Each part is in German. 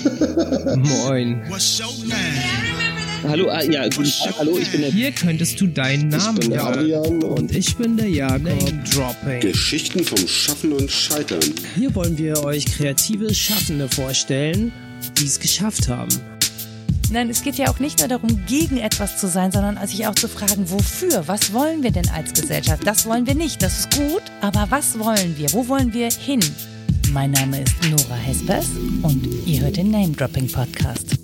Moin. Hallo, ah, ja, guten Tag, hallo, ich bin der... Hier könntest du deinen Namen bin der Adrian und ich bin der Jakob. Dropping. Geschichten vom Schaffen und Scheitern. Hier wollen wir euch kreative Schaffende vorstellen, die es geschafft haben. Nein, es geht ja auch nicht nur darum, gegen etwas zu sein, sondern sich auch zu fragen, wofür? Was wollen wir denn als Gesellschaft? Das wollen wir nicht, das ist gut, aber was wollen wir? Wo wollen wir hin? Mein Name ist Nora Hespers und ihr hört den Name Dropping Podcast.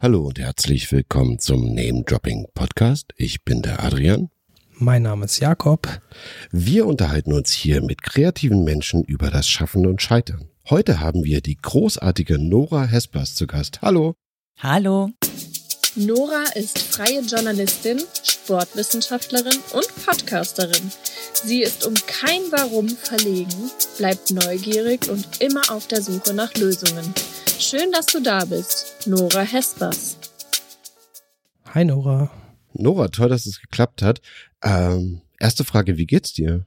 Hallo und herzlich willkommen zum Name Dropping Podcast. Ich bin der Adrian. Mein Name ist Jakob. Wir unterhalten uns hier mit kreativen Menschen über das Schaffen und Scheitern. Heute haben wir die großartige Nora Hespers zu Gast. Hallo. Hallo. Nora ist freie Journalistin, Sportwissenschaftlerin und Podcasterin. Sie ist um kein Warum verlegen, bleibt neugierig und immer auf der Suche nach Lösungen. Schön, dass du da bist, Nora Hespers. Hi Nora. Nora, toll, dass es geklappt hat. Ähm, erste Frage, wie geht's dir?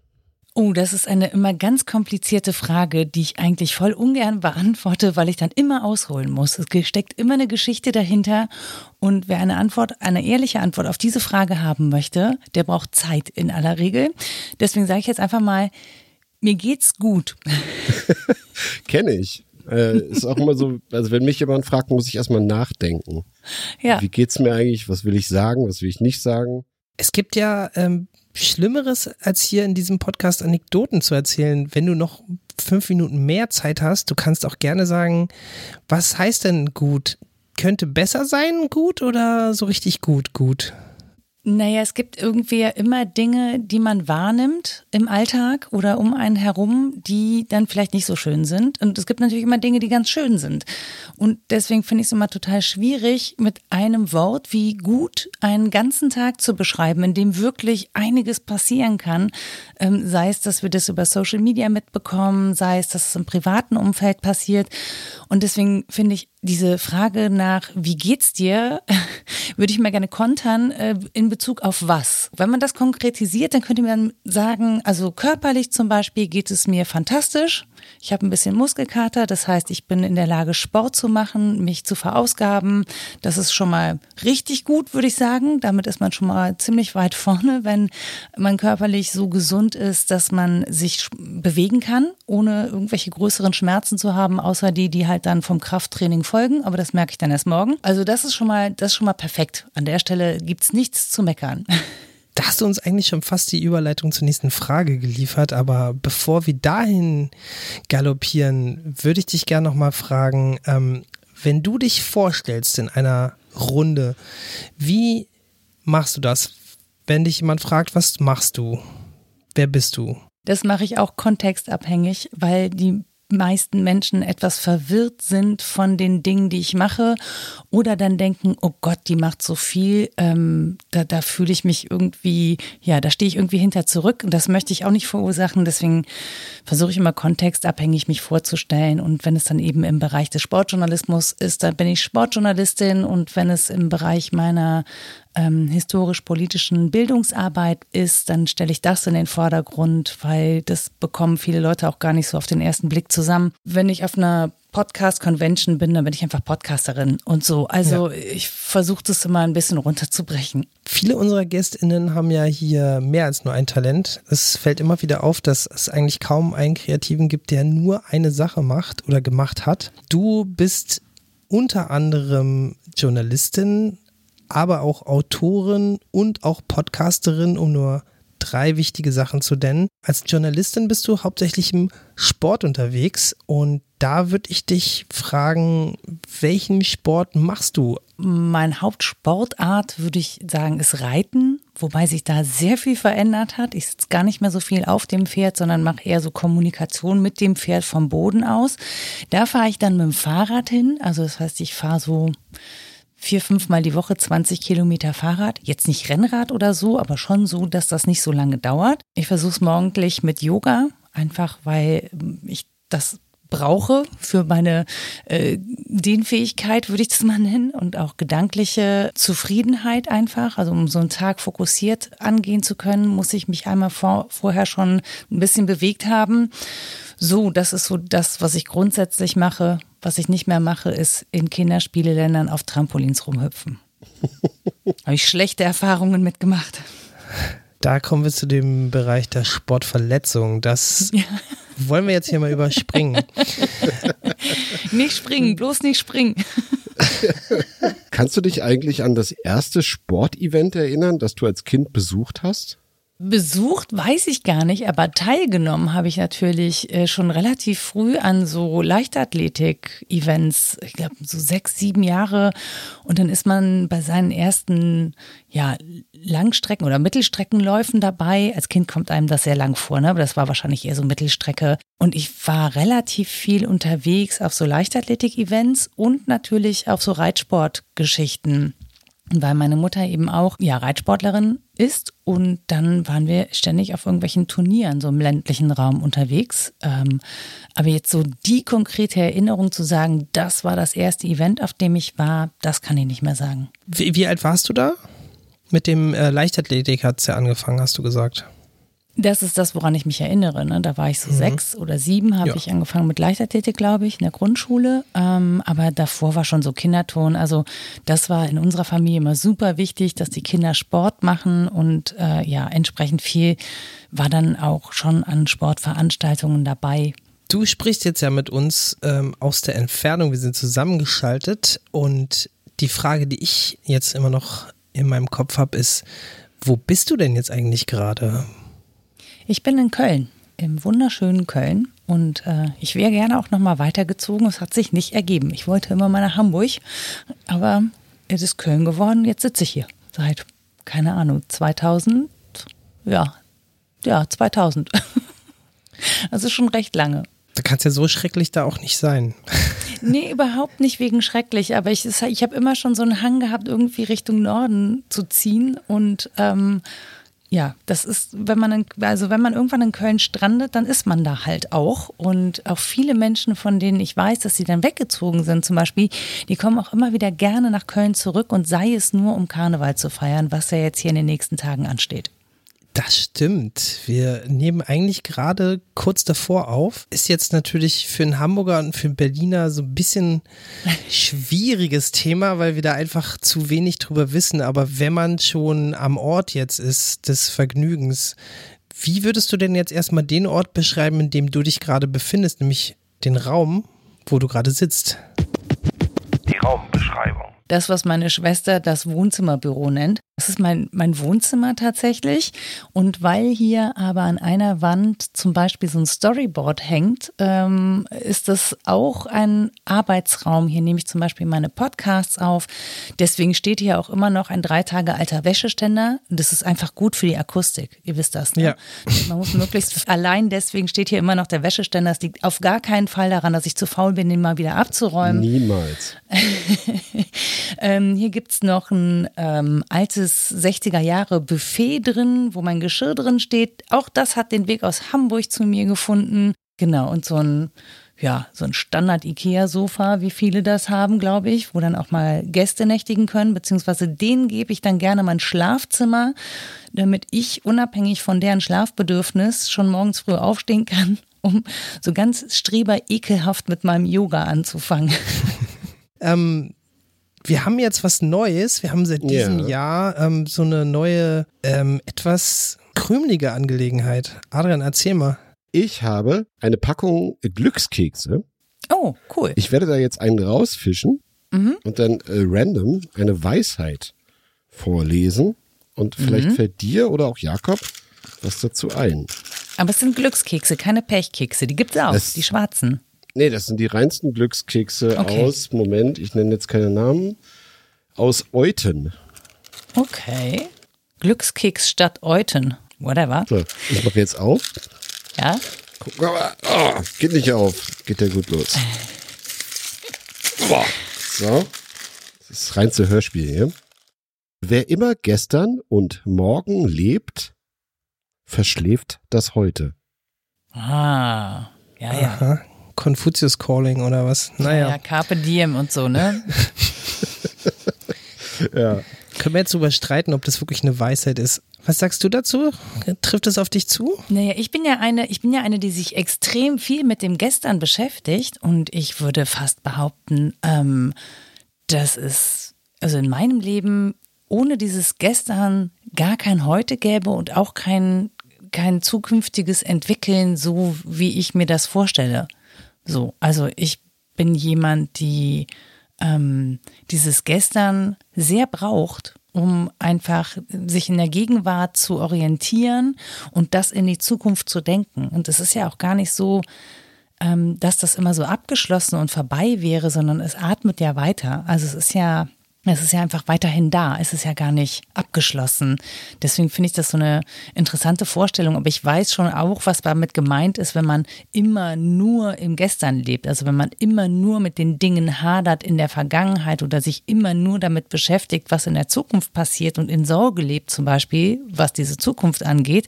Oh, das ist eine immer ganz komplizierte Frage, die ich eigentlich voll ungern beantworte, weil ich dann immer ausholen muss. Es steckt immer eine Geschichte dahinter und wer eine Antwort, eine ehrliche Antwort auf diese Frage haben möchte, der braucht Zeit in aller Regel. Deswegen sage ich jetzt einfach mal, mir geht's gut. Kenne ich. Äh, ist auch immer so, also wenn mich jemand fragt, muss ich erstmal nachdenken. Ja. Wie geht's mir eigentlich? Was will ich sagen? Was will ich nicht sagen? Es gibt ja ähm, Schlimmeres, als hier in diesem Podcast Anekdoten zu erzählen. Wenn du noch fünf Minuten mehr Zeit hast, du kannst auch gerne sagen, was heißt denn gut? Könnte besser sein gut oder so richtig gut gut? Naja, es gibt irgendwie immer Dinge, die man wahrnimmt im Alltag oder um einen herum, die dann vielleicht nicht so schön sind. Und es gibt natürlich immer Dinge, die ganz schön sind. Und deswegen finde ich es immer total schwierig, mit einem Wort wie gut einen ganzen Tag zu beschreiben, in dem wirklich einiges passieren kann. Ähm, sei es, dass wir das über Social Media mitbekommen, sei es, dass es im privaten Umfeld passiert. Und deswegen finde ich diese Frage nach, wie geht's dir, würde ich mir gerne kontern äh, in Bezug auf was. Wenn man das konkretisiert, dann könnte man sagen, also körperlich zum Beispiel geht es mir fantastisch. Ich habe ein bisschen Muskelkater, das heißt, ich bin in der Lage, Sport zu machen, mich zu verausgaben. Das ist schon mal richtig gut, würde ich sagen. Damit ist man schon mal ziemlich weit vorne, wenn man körperlich so gesund ist, dass man sich bewegen kann, ohne irgendwelche größeren Schmerzen zu haben, außer die, die halt dann vom Krafttraining folgen. Aber das merke ich dann erst morgen. Also das ist schon mal, das ist schon mal perfekt. An der Stelle gibt's nichts zu meckern. Da hast du uns eigentlich schon fast die Überleitung zur nächsten Frage geliefert, aber bevor wir dahin galoppieren, würde ich dich gerne nochmal fragen, ähm, wenn du dich vorstellst in einer Runde, wie machst du das? Wenn dich jemand fragt, was machst du? Wer bist du? Das mache ich auch kontextabhängig, weil die meisten Menschen etwas verwirrt sind von den Dingen, die ich mache oder dann denken, oh Gott, die macht so viel, ähm, da, da fühle ich mich irgendwie, ja, da stehe ich irgendwie hinter zurück und das möchte ich auch nicht verursachen. Deswegen versuche ich immer kontextabhängig mich vorzustellen und wenn es dann eben im Bereich des Sportjournalismus ist, dann bin ich Sportjournalistin und wenn es im Bereich meiner ähm, historisch-politischen Bildungsarbeit ist, dann stelle ich das in den Vordergrund, weil das bekommen viele Leute auch gar nicht so auf den ersten Blick zusammen. Wenn ich auf einer Podcast-Convention bin, dann bin ich einfach Podcasterin und so. Also ja. ich versuche das immer ein bisschen runterzubrechen. Viele unserer GästInnen haben ja hier mehr als nur ein Talent. Es fällt immer wieder auf, dass es eigentlich kaum einen Kreativen gibt, der nur eine Sache macht oder gemacht hat. Du bist unter anderem Journalistin, aber auch Autorin und auch Podcasterin, um nur drei wichtige Sachen zu nennen. Als Journalistin bist du hauptsächlich im Sport unterwegs und da würde ich dich fragen, welchen Sport machst du? Mein Hauptsportart würde ich sagen ist Reiten, wobei sich da sehr viel verändert hat. Ich sitze gar nicht mehr so viel auf dem Pferd, sondern mache eher so Kommunikation mit dem Pferd vom Boden aus. Da fahre ich dann mit dem Fahrrad hin, also das heißt, ich fahre so vier, fünfmal die Woche 20 Kilometer Fahrrad. Jetzt nicht Rennrad oder so, aber schon so, dass das nicht so lange dauert. Ich versuche es morgendlich mit Yoga, einfach weil ich das brauche für meine äh, Dehnfähigkeit, würde ich das mal nennen, und auch gedankliche Zufriedenheit einfach. Also um so einen Tag fokussiert angehen zu können, muss ich mich einmal vor, vorher schon ein bisschen bewegt haben. So, das ist so das, was ich grundsätzlich mache. Was ich nicht mehr mache, ist in Kinderspieleländern auf Trampolins rumhüpfen. Habe ich schlechte Erfahrungen mitgemacht. Da kommen wir zu dem Bereich der Sportverletzung. Das ja. wollen wir jetzt hier mal überspringen. nicht springen, bloß nicht springen. Kannst du dich eigentlich an das erste Sportevent erinnern, das du als Kind besucht hast? Besucht weiß ich gar nicht, aber teilgenommen habe ich natürlich äh, schon relativ früh an so Leichtathletik-Events. Ich glaube, so sechs, sieben Jahre. Und dann ist man bei seinen ersten ja, Langstrecken- oder Mittelstreckenläufen dabei. Als Kind kommt einem das sehr lang vor, ne? aber das war wahrscheinlich eher so Mittelstrecke. Und ich war relativ viel unterwegs auf so Leichtathletik-Events und natürlich auf so Reitsportgeschichten weil meine Mutter eben auch ja Reitsportlerin ist und dann waren wir ständig auf irgendwelchen Turnieren so im ländlichen Raum unterwegs. Ähm, aber jetzt so die konkrete Erinnerung zu sagen, das war das erste Event, auf dem ich war, das kann ich nicht mehr sagen. Wie, wie alt warst du da? Mit dem äh, Leichtathletik hat es ja angefangen, hast du gesagt. Das ist das, woran ich mich erinnere. Ne? Da war ich so mhm. sechs oder sieben, habe ja. ich angefangen mit Leichtathletik, glaube ich, in der Grundschule. Ähm, aber davor war schon so Kinderton. Also das war in unserer Familie immer super wichtig, dass die Kinder Sport machen und äh, ja, entsprechend viel war dann auch schon an Sportveranstaltungen dabei. Du sprichst jetzt ja mit uns ähm, aus der Entfernung. Wir sind zusammengeschaltet und die Frage, die ich jetzt immer noch in meinem Kopf habe, ist, wo bist du denn jetzt eigentlich gerade? Ich bin in Köln, im wunderschönen Köln. Und äh, ich wäre gerne auch nochmal weitergezogen. Es hat sich nicht ergeben. Ich wollte immer mal nach Hamburg, aber es ist Köln geworden. Jetzt sitze ich hier seit, keine Ahnung, 2000. Ja, ja, 2000. also schon recht lange. Da kann es ja so schrecklich da auch nicht sein. Nee, überhaupt nicht wegen schrecklich, aber ich, ich habe immer schon so einen Hang gehabt, irgendwie Richtung Norden zu ziehen und ähm, ja, das ist, wenn man, in, also wenn man irgendwann in Köln strandet, dann ist man da halt auch. Und auch viele Menschen, von denen ich weiß, dass sie dann weggezogen sind, zum Beispiel, die kommen auch immer wieder gerne nach Köln zurück und sei es nur, um Karneval zu feiern, was ja jetzt hier in den nächsten Tagen ansteht. Das stimmt. Wir nehmen eigentlich gerade kurz davor auf. Ist jetzt natürlich für einen Hamburger und für einen Berliner so ein bisschen schwieriges Thema, weil wir da einfach zu wenig drüber wissen. Aber wenn man schon am Ort jetzt ist des Vergnügens, wie würdest du denn jetzt erstmal den Ort beschreiben, in dem du dich gerade befindest, nämlich den Raum, wo du gerade sitzt? Die Raumbeschreibung das, was meine Schwester das Wohnzimmerbüro nennt. Das ist mein, mein Wohnzimmer tatsächlich. Und weil hier aber an einer Wand zum Beispiel so ein Storyboard hängt, ähm, ist das auch ein Arbeitsraum. Hier nehme ich zum Beispiel meine Podcasts auf. Deswegen steht hier auch immer noch ein drei Tage alter Wäscheständer. Das ist einfach gut für die Akustik. Ihr wisst das, ne? Ja. Man muss möglichst, allein deswegen steht hier immer noch der Wäscheständer. Es liegt auf gar keinen Fall daran, dass ich zu faul bin, den mal wieder abzuräumen. Niemals. ähm, hier gibt es noch ein ähm, altes 60er Jahre Buffet drin, wo mein Geschirr drin steht. Auch das hat den Weg aus Hamburg zu mir gefunden. Genau, und so ein ja, so ein Standard-IKEA-Sofa, wie viele das haben, glaube ich, wo dann auch mal Gäste nächtigen können, beziehungsweise denen gebe ich dann gerne mein Schlafzimmer, damit ich unabhängig von deren Schlafbedürfnis schon morgens früh aufstehen kann, um so ganz streber ekelhaft mit meinem Yoga anzufangen. ähm, wir haben jetzt was Neues. Wir haben seit diesem ja. Jahr ähm, so eine neue, ähm, etwas krümelige Angelegenheit. Adrian, erzähl mal. Ich habe eine Packung Glückskekse. Oh, cool. Ich werde da jetzt einen rausfischen mhm. und dann äh, random eine Weisheit vorlesen. Und vielleicht mhm. fällt dir oder auch Jakob was dazu ein. Aber es sind Glückskekse, keine Pechkekse. Die gibt es auch, das, die schwarzen. Nee, das sind die reinsten Glückskekse okay. aus, Moment, ich nenne jetzt keine Namen, aus Euten. Okay. Glückskeks statt Euten. Whatever. So, ich mache jetzt auf. Ja. Guck mal, oh, geht nicht auf. Geht ja gut los. Boah. So. Das ist reinste Hörspiel hier. Wer immer gestern und morgen lebt, verschläft das heute. Ah, ja, ja. Aha Confucius Calling oder was? Naja. Ja, Carpe Diem und so, ne? Ja. Können wir jetzt darüber streiten, ob das wirklich eine Weisheit ist? Was sagst du dazu? Trifft es auf dich zu? Naja, ich bin ja eine, ich bin ja eine, die sich extrem viel mit dem Gestern beschäftigt und ich würde fast behaupten, ähm, dass es also in meinem Leben ohne dieses Gestern gar kein Heute gäbe und auch kein kein zukünftiges Entwickeln, so wie ich mir das vorstelle. So, also ich bin jemand, die ähm, dieses Gestern sehr braucht, um einfach sich in der Gegenwart zu orientieren und das in die Zukunft zu denken. Und es ist ja auch gar nicht so, ähm, dass das immer so abgeschlossen und vorbei wäre, sondern es atmet ja weiter. Also es ist ja es ist ja einfach weiterhin da. Es ist ja gar nicht abgeschlossen. Deswegen finde ich das so eine interessante Vorstellung. Aber ich weiß schon auch, was damit gemeint ist, wenn man immer nur im Gestern lebt. Also wenn man immer nur mit den Dingen hadert in der Vergangenheit oder sich immer nur damit beschäftigt, was in der Zukunft passiert und in Sorge lebt, zum Beispiel, was diese Zukunft angeht,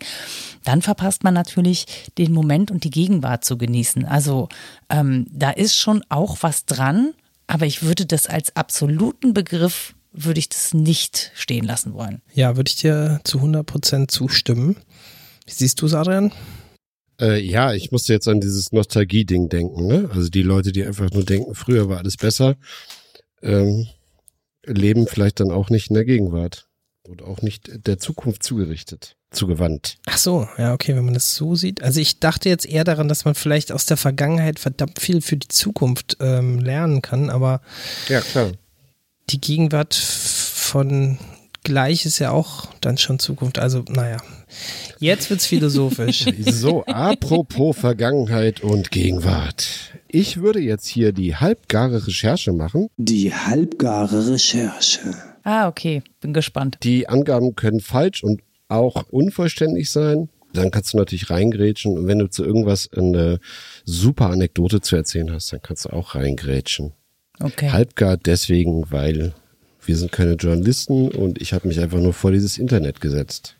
dann verpasst man natürlich den Moment und die Gegenwart zu genießen. Also ähm, da ist schon auch was dran aber ich würde das als absoluten Begriff, würde ich das nicht stehen lassen wollen. Ja, würde ich dir zu 100 Prozent zustimmen. Wie siehst du es, Adrian? Äh, ja, ich musste jetzt an dieses Nostalgie-Ding denken. Ne? Also die Leute, die einfach nur denken, früher war alles besser, ähm, leben vielleicht dann auch nicht in der Gegenwart und auch nicht der Zukunft zugerichtet zugewandt. Ach so, ja, okay, wenn man das so sieht. Also ich dachte jetzt eher daran, dass man vielleicht aus der Vergangenheit verdammt viel für die Zukunft ähm, lernen kann, aber ja, klar. die Gegenwart von gleich ist ja auch dann schon Zukunft. Also, naja, jetzt wird's philosophisch. so, apropos Vergangenheit und Gegenwart. Ich würde jetzt hier die halbgare Recherche machen. Die halbgare Recherche. Ah, okay, bin gespannt. Die Angaben können falsch und auch unvollständig sein. Dann kannst du natürlich reingrätschen und wenn du zu irgendwas eine super Anekdote zu erzählen hast, dann kannst du auch reingrätschen. Okay. Halbgar deswegen, weil wir sind keine Journalisten und ich habe mich einfach nur vor dieses Internet gesetzt.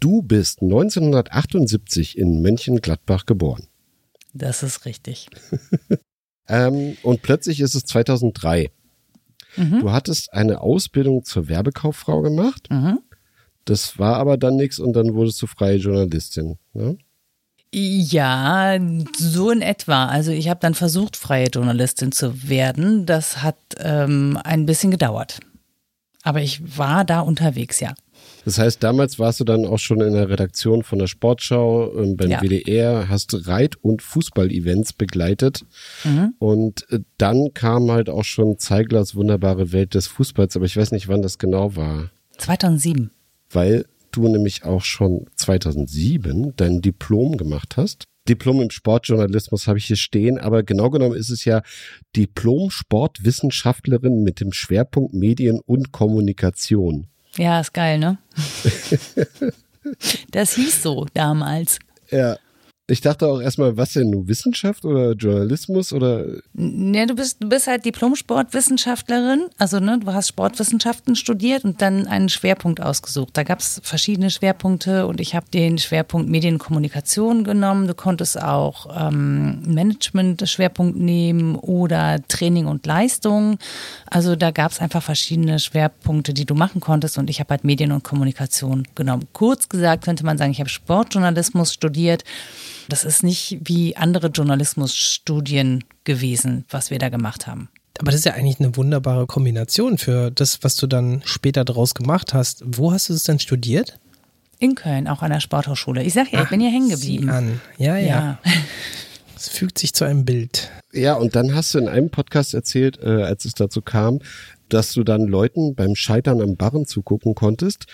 Du bist 1978 in Mönchengladbach geboren. Das ist richtig. ähm, und plötzlich ist es 2003. Mhm. Du hattest eine Ausbildung zur Werbekauffrau gemacht. Mhm. Das war aber dann nichts und dann wurdest du freie Journalistin. Ne? Ja, so in etwa. Also ich habe dann versucht, freie Journalistin zu werden. Das hat ähm, ein bisschen gedauert. Aber ich war da unterwegs, ja. Das heißt, damals warst du dann auch schon in der Redaktion von der Sportschau ähm, beim ja. WDR, hast Reit- und Fußball-Events begleitet. Mhm. Und äh, dann kam halt auch schon Zeiglers wunderbare Welt des Fußballs, aber ich weiß nicht, wann das genau war. 2007 weil du nämlich auch schon 2007 dein Diplom gemacht hast. Diplom im Sportjournalismus habe ich hier stehen, aber genau genommen ist es ja Diplom-Sportwissenschaftlerin mit dem Schwerpunkt Medien und Kommunikation. Ja, ist geil, ne? das hieß so damals. Ja, ich dachte auch erstmal, was denn, nur Wissenschaft oder Journalismus oder? Ne, du bist, du bist halt Diplom-Sportwissenschaftlerin. Also, ne, du hast Sportwissenschaften studiert und dann einen Schwerpunkt ausgesucht. Da gab es verschiedene Schwerpunkte und ich habe den Schwerpunkt Medienkommunikation genommen. Du konntest auch ähm, Management-Schwerpunkt nehmen oder Training und Leistung. Also da gab es einfach verschiedene Schwerpunkte, die du machen konntest und ich habe halt Medien und Kommunikation genommen. Kurz gesagt könnte man sagen, ich habe Sportjournalismus studiert. Das ist nicht wie andere Journalismusstudien gewesen, was wir da gemacht haben. Aber das ist ja eigentlich eine wunderbare Kombination für das, was du dann später daraus gemacht hast. Wo hast du es denn studiert? In Köln, auch an der Sporthochschule. Ich sag ja, ich bin hier hängen geblieben. An. Ja, ja. ja. Es fügt sich zu einem Bild. Ja, und dann hast du in einem Podcast erzählt, äh, als es dazu kam, dass du dann Leuten beim Scheitern am Barren zugucken konntest,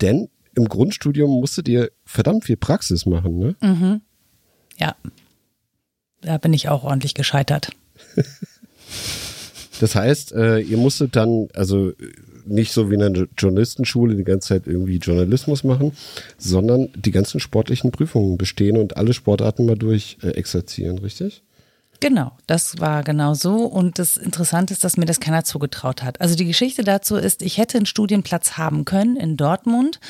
denn im Grundstudium musstet ihr verdammt viel Praxis machen, ne? Mhm. Ja. Da bin ich auch ordentlich gescheitert. Das heißt, äh, ihr musstet dann, also nicht so wie in einer Journalistenschule die ganze Zeit irgendwie Journalismus machen, sondern die ganzen sportlichen Prüfungen bestehen und alle Sportarten mal durch äh, exerzieren, richtig? Genau, das war genau so. Und das Interessante ist, dass mir das keiner zugetraut hat. Also die Geschichte dazu ist, ich hätte einen Studienplatz haben können in Dortmund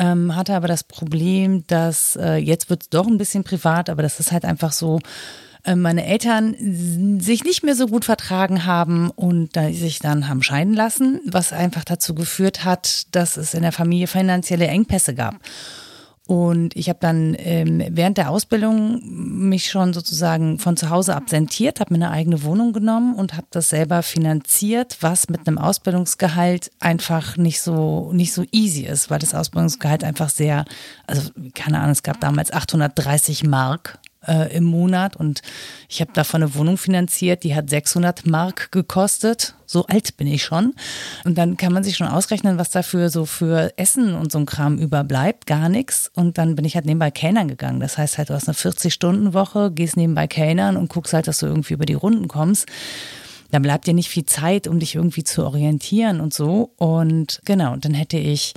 ähm, hatte aber das Problem, dass äh, jetzt wird es doch ein bisschen privat, aber das ist halt einfach so, äh, meine Eltern sich nicht mehr so gut vertragen haben und sich dann haben scheiden lassen, was einfach dazu geführt hat, dass es in der Familie finanzielle Engpässe gab. Und ich habe dann ähm, während der Ausbildung mich schon sozusagen von zu Hause absentiert, habe mir eine eigene Wohnung genommen und habe das selber finanziert, was mit einem Ausbildungsgehalt einfach nicht so nicht so easy ist, weil das Ausbildungsgehalt einfach sehr, also keine Ahnung, es gab damals 830 Mark äh, im Monat und ich habe davon eine Wohnung finanziert, die hat 600 Mark gekostet. So alt bin ich schon. Und dann kann man sich schon ausrechnen, was dafür so für Essen und so ein Kram überbleibt. Gar nichts. Und dann bin ich halt nebenbei Kellnern gegangen. Das heißt halt, du hast eine 40-Stunden-Woche, gehst nebenbei Kellnern und guckst halt, dass du irgendwie über die Runden kommst da bleibt dir nicht viel Zeit, um dich irgendwie zu orientieren und so. Und genau, dann hätte ich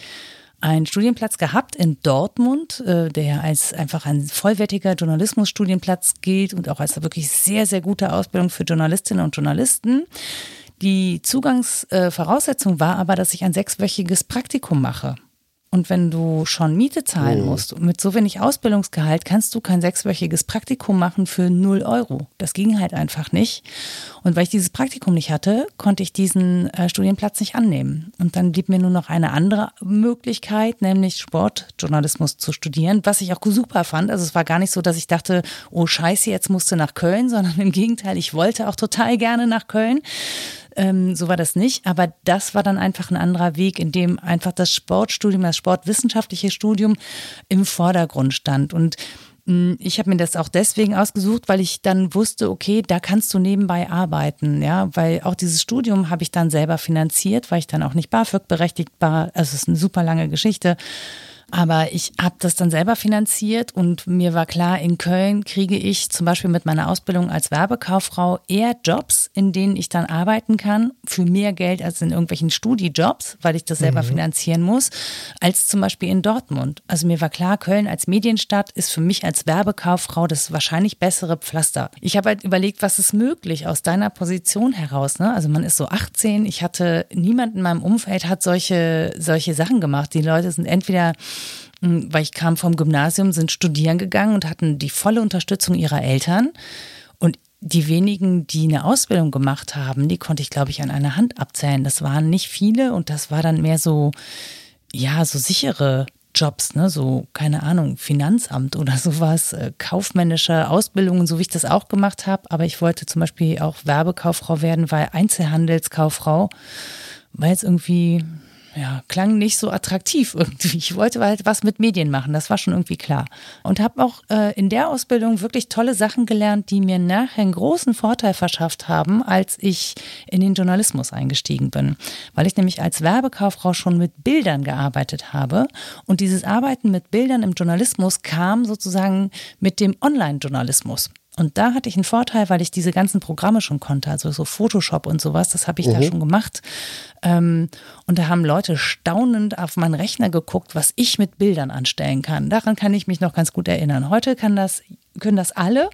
einen Studienplatz gehabt in Dortmund, äh, der als einfach ein vollwertiger Journalismusstudienplatz gilt und auch als wirklich sehr, sehr gute Ausbildung für Journalistinnen und Journalisten. Die Zugangsvoraussetzung war aber, dass ich ein sechswöchiges Praktikum mache. Und wenn du schon Miete zahlen oh. musst, mit so wenig Ausbildungsgehalt, kannst du kein sechswöchiges Praktikum machen für null Euro. Das ging halt einfach nicht. Und weil ich dieses Praktikum nicht hatte, konnte ich diesen äh, Studienplatz nicht annehmen. Und dann blieb mir nur noch eine andere Möglichkeit, nämlich Sportjournalismus zu studieren, was ich auch super fand. Also es war gar nicht so, dass ich dachte, oh scheiße, jetzt musst du nach Köln, sondern im Gegenteil, ich wollte auch total gerne nach Köln ähm, so war das nicht. Aber das war dann einfach ein anderer Weg, in dem einfach das Sportstudium, das sportwissenschaftliche Studium im Vordergrund stand. Und hm, ich habe mir das auch deswegen ausgesucht, weil ich dann wusste, okay, da kannst du nebenbei arbeiten, ja, weil auch dieses Studium habe ich dann selber finanziert, weil ich dann auch nicht BAföG berechtigt war. Also es ist eine super lange Geschichte. Aber ich habe das dann selber finanziert und mir war klar, in Köln kriege ich zum Beispiel mit meiner Ausbildung als Werbekauffrau eher Jobs, in denen ich dann arbeiten kann, für mehr Geld als in irgendwelchen Studijobs, weil ich das selber mhm. finanzieren muss, als zum Beispiel in Dortmund. Also mir war klar, Köln als Medienstadt ist für mich als Werbekauffrau das wahrscheinlich bessere Pflaster. Ich habe halt überlegt, was ist möglich aus deiner Position heraus. Ne? Also man ist so 18, ich hatte, niemand in meinem Umfeld hat solche, solche Sachen gemacht. Die Leute sind entweder weil ich kam vom Gymnasium, sind studieren gegangen und hatten die volle Unterstützung ihrer Eltern. Und die wenigen, die eine Ausbildung gemacht haben, die konnte ich, glaube ich, an einer Hand abzählen. Das waren nicht viele und das war dann mehr so, ja, so sichere Jobs, ne, so, keine Ahnung, Finanzamt oder sowas, äh, kaufmännische Ausbildungen, so wie ich das auch gemacht habe. Aber ich wollte zum Beispiel auch Werbekauffrau werden, weil Einzelhandelskauffrau, weil es irgendwie, ja, klang nicht so attraktiv irgendwie. Ich wollte halt was mit Medien machen, das war schon irgendwie klar. Und habe auch äh, in der Ausbildung wirklich tolle Sachen gelernt, die mir nachher einen großen Vorteil verschafft haben, als ich in den Journalismus eingestiegen bin. Weil ich nämlich als Werbekauffrau schon mit Bildern gearbeitet habe. Und dieses Arbeiten mit Bildern im Journalismus kam sozusagen mit dem Online-Journalismus. Und da hatte ich einen Vorteil, weil ich diese ganzen Programme schon konnte, also so Photoshop und sowas, das habe ich mhm. da schon gemacht. Ähm, und da haben Leute staunend auf meinen Rechner geguckt, was ich mit Bildern anstellen kann. Daran kann ich mich noch ganz gut erinnern. Heute kann das, können das alle,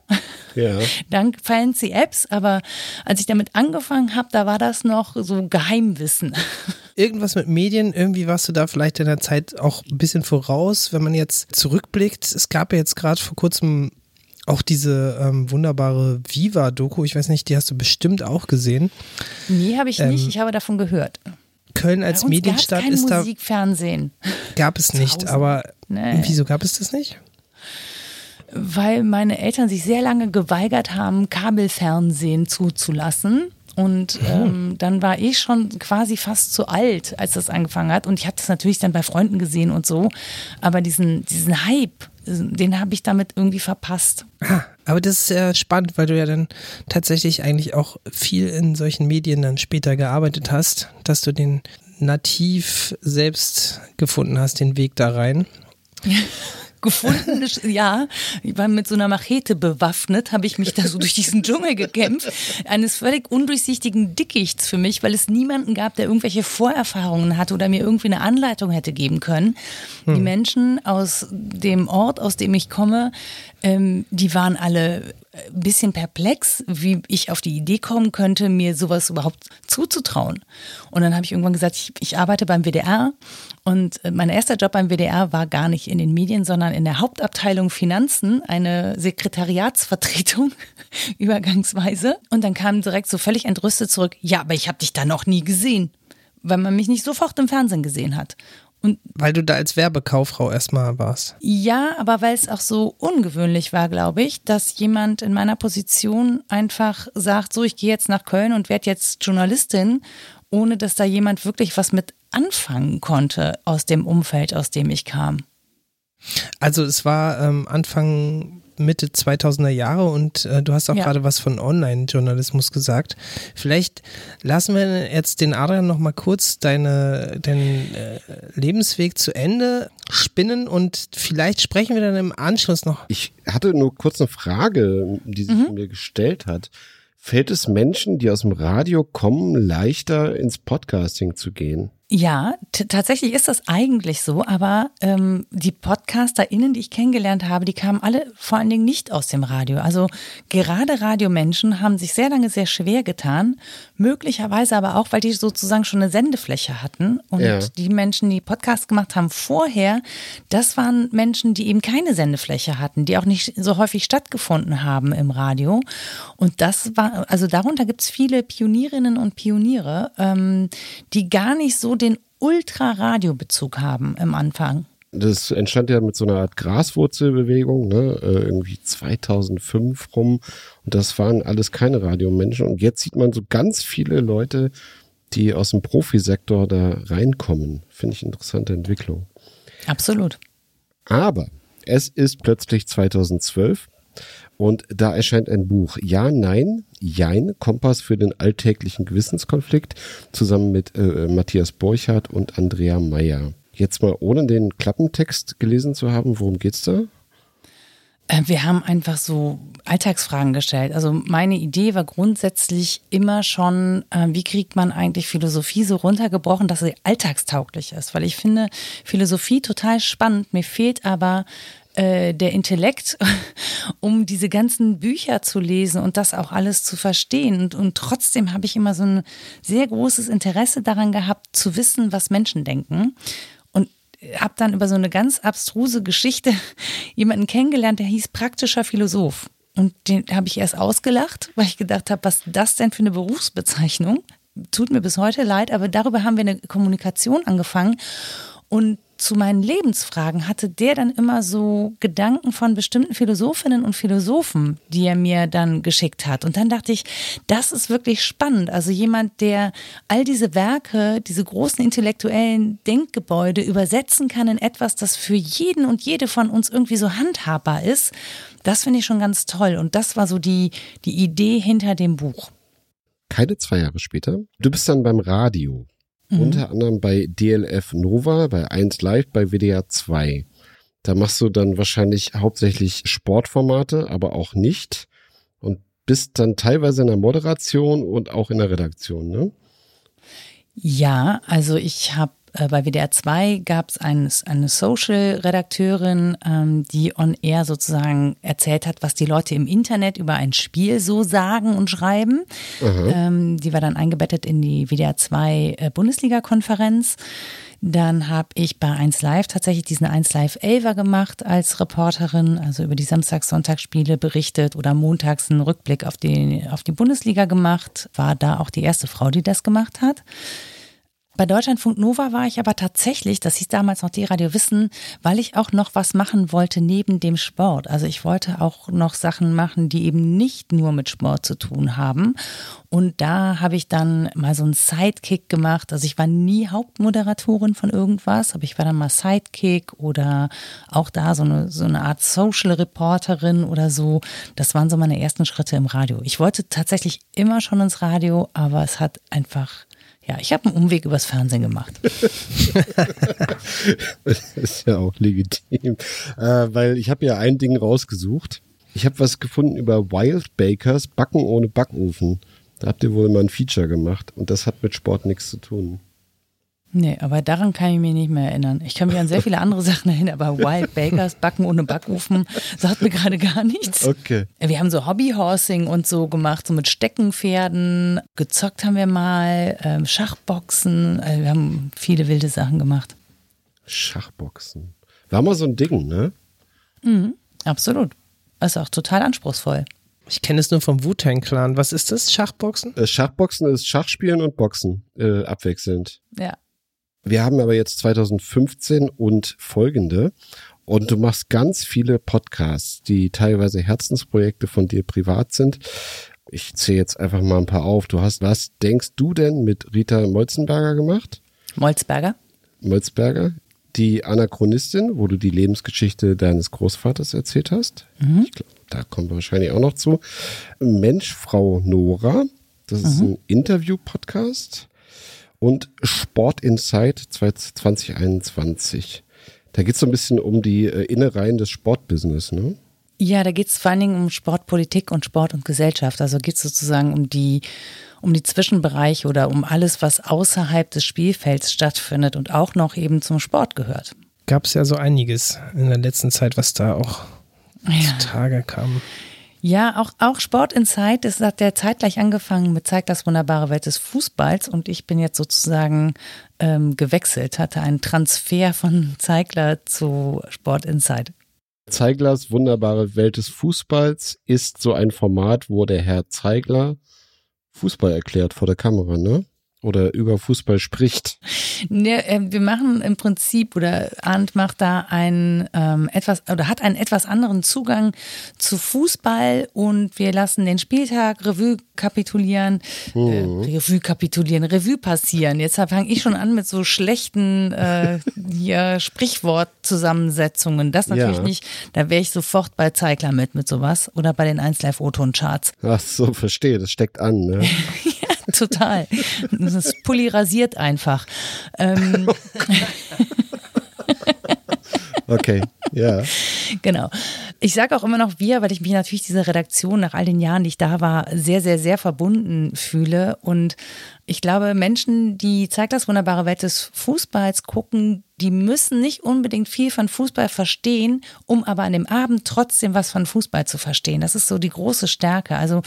ja. dank fancy Apps, aber als ich damit angefangen habe, da war das noch so Geheimwissen. Irgendwas mit Medien, irgendwie warst du da vielleicht in der Zeit auch ein bisschen voraus, wenn man jetzt zurückblickt. Es gab ja jetzt gerade vor kurzem auch diese ähm, wunderbare Viva-Doku, ich weiß nicht, die hast du bestimmt auch gesehen. Nee, habe ich ähm, nicht, ich habe davon gehört. Köln als Medienstadt kein ist da. Musikfernsehen. Gab es nicht, aber nee. wieso gab es das nicht? Weil meine Eltern sich sehr lange geweigert haben, Kabelfernsehen zuzulassen. Und ähm, dann war ich schon quasi fast zu alt, als das angefangen hat. Und ich habe das natürlich dann bei Freunden gesehen und so. Aber diesen, diesen Hype den habe ich damit irgendwie verpasst. Ah, aber das ist ja spannend, weil du ja dann tatsächlich eigentlich auch viel in solchen Medien dann später gearbeitet hast, dass du den nativ selbst gefunden hast, den Weg da rein. gefunden. ja, ich war mit so einer Machete bewaffnet, habe ich mich da so durch diesen Dschungel gekämpft. Eines völlig undurchsichtigen Dickichts für mich, weil es niemanden gab, der irgendwelche Vorerfahrungen hatte oder mir irgendwie eine Anleitung hätte geben können. Hm. Die Menschen aus dem Ort, aus dem ich komme, ähm, die waren alle ein bisschen perplex, wie ich auf die Idee kommen könnte, mir sowas überhaupt zuzutrauen. Und dann habe ich irgendwann gesagt, ich, ich arbeite beim WDR und äh, mein erster Job beim WDR war gar nicht in den Medien, sondern in der Hauptabteilung Finanzen, eine Sekretariatsvertretung übergangsweise. Und dann kam direkt so völlig entrüstet zurück, ja, aber ich habe dich da noch nie gesehen, weil man mich nicht sofort im Fernsehen gesehen hat. Und weil du da als Werbekauffrau erstmal warst. Ja, aber weil es auch so ungewöhnlich war, glaube ich, dass jemand in meiner Position einfach sagt, so, ich gehe jetzt nach Köln und werde jetzt Journalistin, ohne dass da jemand wirklich was mit anfangen konnte aus dem Umfeld, aus dem ich kam. Also es war ähm, Anfang Mitte 2000er Jahre und äh, du hast auch ja. gerade was von Online-Journalismus gesagt. Vielleicht lassen wir jetzt den Adrian noch mal kurz deine, deinen äh, Lebensweg zu Ende spinnen und vielleicht sprechen wir dann im Anschluss noch. Ich hatte nur kurz eine Frage, die sich mhm. mir gestellt hat. Fällt es Menschen, die aus dem Radio kommen, leichter ins Podcasting zu gehen? Ja, tatsächlich ist das eigentlich so, aber ähm, die PodcasterInnen, die ich kennengelernt habe, die kamen alle vor allen Dingen nicht aus dem Radio. Also gerade Radiomenschen haben sich sehr lange sehr schwer getan, möglicherweise aber auch, weil die sozusagen schon eine Sendefläche hatten. Und ja. die Menschen, die Podcasts gemacht haben vorher, das waren Menschen, die eben keine Sendefläche hatten, die auch nicht so häufig stattgefunden haben im Radio. Und das war, also darunter gibt's viele Pionierinnen und Pioniere, ähm, die gar nicht so den Ultra-Radio-Bezug haben im Anfang. Das entstand ja mit so einer Art Graswurzelbewegung, ne, äh, irgendwie 2005 rum. Und das waren alles keine Radiomenschen. Und jetzt sieht man so ganz viele Leute, die aus dem Profisektor da reinkommen. Finde ich interessante Entwicklung. Absolut. Aber es ist plötzlich 2012 und da erscheint ein Buch. Ja, nein, Jein, Kompass für den alltäglichen Gewissenskonflikt, zusammen mit äh, Matthias Borchardt und Andrea Meyer. Jetzt mal ohne den Klappentext gelesen zu haben, worum geht's da? Äh, wir haben einfach so Alltagsfragen gestellt. Also meine Idee war grundsätzlich immer schon, äh, wie kriegt man eigentlich Philosophie so runtergebrochen, dass sie alltagstauglich ist. Weil ich finde Philosophie total spannend. Mir fehlt aber äh, der Intellekt, um diese ganzen Bücher zu lesen und das auch alles zu verstehen. Und, und trotzdem habe ich immer so ein sehr großes Interesse daran gehabt, zu wissen, was Menschen denken. Und habe dann über so eine ganz abstruse Geschichte jemanden kennengelernt, der hieß praktischer Philosoph. Und den habe ich erst ausgelacht, weil ich gedacht habe, was das denn für eine Berufsbezeichnung? Tut mir bis heute leid, aber darüber haben wir eine Kommunikation angefangen. Und zu meinen Lebensfragen hatte der dann immer so Gedanken von bestimmten Philosophinnen und Philosophen, die er mir dann geschickt hat. Und dann dachte ich, das ist wirklich spannend. Also jemand, der all diese Werke, diese großen intellektuellen Denkgebäude übersetzen kann in etwas, das für jeden und jede von uns irgendwie so handhabbar ist. Das finde ich schon ganz toll. Und das war so die, die Idee hinter dem Buch. Keine zwei Jahre später. Du bist dann beim Radio. Mhm. Unter anderem bei DLF Nova, bei 1 Live, bei WDR 2. Da machst du dann wahrscheinlich hauptsächlich Sportformate, aber auch nicht. Und bist dann teilweise in der Moderation und auch in der Redaktion, ne? Ja, also ich habe bei WDR 2 gab es eine, eine Social-Redakteurin, ähm, die on air sozusagen erzählt hat, was die Leute im Internet über ein Spiel so sagen und schreiben. Ähm, die war dann eingebettet in die WDR 2 äh, Bundesliga-Konferenz. Dann habe ich bei 1 Live tatsächlich diesen 1 Live Elver gemacht als Reporterin, also über die Samstags-Sonntagsspiele berichtet oder montags einen Rückblick auf die, auf die Bundesliga gemacht. War da auch die erste Frau, die das gemacht hat. Bei Deutschlandfunk Nova war ich aber tatsächlich, das hieß damals noch die Radio Wissen, weil ich auch noch was machen wollte neben dem Sport. Also ich wollte auch noch Sachen machen, die eben nicht nur mit Sport zu tun haben. Und da habe ich dann mal so einen Sidekick gemacht. Also ich war nie Hauptmoderatorin von irgendwas, aber ich war dann mal Sidekick oder auch da so eine, so eine Art Social Reporterin oder so. Das waren so meine ersten Schritte im Radio. Ich wollte tatsächlich immer schon ins Radio, aber es hat einfach ja, ich habe einen Umweg übers Fernsehen gemacht. das ist ja auch legitim, äh, weil ich habe ja ein Ding rausgesucht. Ich habe was gefunden über Wild Bakers, Backen ohne Backofen. Da habt ihr wohl mal ein Feature gemacht und das hat mit Sport nichts zu tun. Nee, aber daran kann ich mich nicht mehr erinnern. Ich kann mich an sehr viele andere Sachen erinnern, aber Wild Bakers, Backen ohne Backofen, sagt mir gerade gar nichts. Okay. Wir haben so Hobbyhorsing und so gemacht, so mit Steckenpferden. Gezockt haben wir mal, ähm, Schachboxen. Also wir haben viele wilde Sachen gemacht. Schachboxen. War mal so ein Ding, ne? Mhm, absolut. Ist auch total anspruchsvoll. Ich kenne es nur vom Wu-Tang Clan. Was ist das? Schachboxen? Äh, Schachboxen ist Schachspielen und Boxen äh, abwechselnd. Ja. Wir haben aber jetzt 2015 und folgende. Und du machst ganz viele Podcasts, die teilweise Herzensprojekte von dir privat sind. Ich zähle jetzt einfach mal ein paar auf. Du hast, was denkst du denn mit Rita Molzenberger gemacht? Molzberger? Molzberger, die Anachronistin, wo du die Lebensgeschichte deines Großvaters erzählt hast. Mhm. Ich glaube, da kommen wir wahrscheinlich auch noch zu. Mensch, Frau Nora, das ist ein Interview-Podcast. Und Sport Insight 2021. Da geht es so ein bisschen um die äh, Innereien des Sportbusiness, ne? Ja, da geht es vor allen Dingen um Sportpolitik und Sport und Gesellschaft. Also geht es sozusagen um die, um die Zwischenbereiche oder um alles, was außerhalb des Spielfelds stattfindet und auch noch eben zum Sport gehört. Gab es ja so einiges in der letzten Zeit, was da auch Ja. zutage kam. Ja, auch, auch Sport Insight, das hat ja zeitgleich angefangen mit Zeigt das wunderbare Welt des Fußballs und ich bin jetzt sozusagen ähm, gewechselt, hatte einen Transfer von Zeigler zu Sport Insight. Zeiglers wunderbare Welt des Fußballs ist so ein Format, wo der Herr Zeigler Fußball erklärt vor der Kamera, ne? Oder über Fußball spricht. Ne, äh, wir machen im Prinzip oder Arndt macht da einen ähm, etwas oder hat einen etwas anderen Zugang zu Fußball und wir lassen den Spieltag Revue kapitulieren, äh, Revue kapitulieren, Revue passieren. Jetzt fange ich schon an mit so schlechten äh, hier Sprichwortzusammensetzungen. Das natürlich Ja. nicht. Da wäre ich sofort bei Zeigler mit mit sowas oder bei den 1 Live O-Ton Charts. Ach so, verstehe, das steckt an, ne? Total. Das polyrasiert einfach. Ähm, Okay, ja. Genau. Ich sage auch immer noch wir, weil ich mich natürlich dieser Redaktion nach all den Jahren, die ich da war, sehr, sehr, sehr verbunden fühle. Und ich glaube, Menschen, die zeigt das wunderbare Welt des Fußballs gucken, die müssen nicht unbedingt viel von Fußball verstehen, um aber an dem Abend trotzdem was von Fußball zu verstehen. Das ist so die große Stärke. Also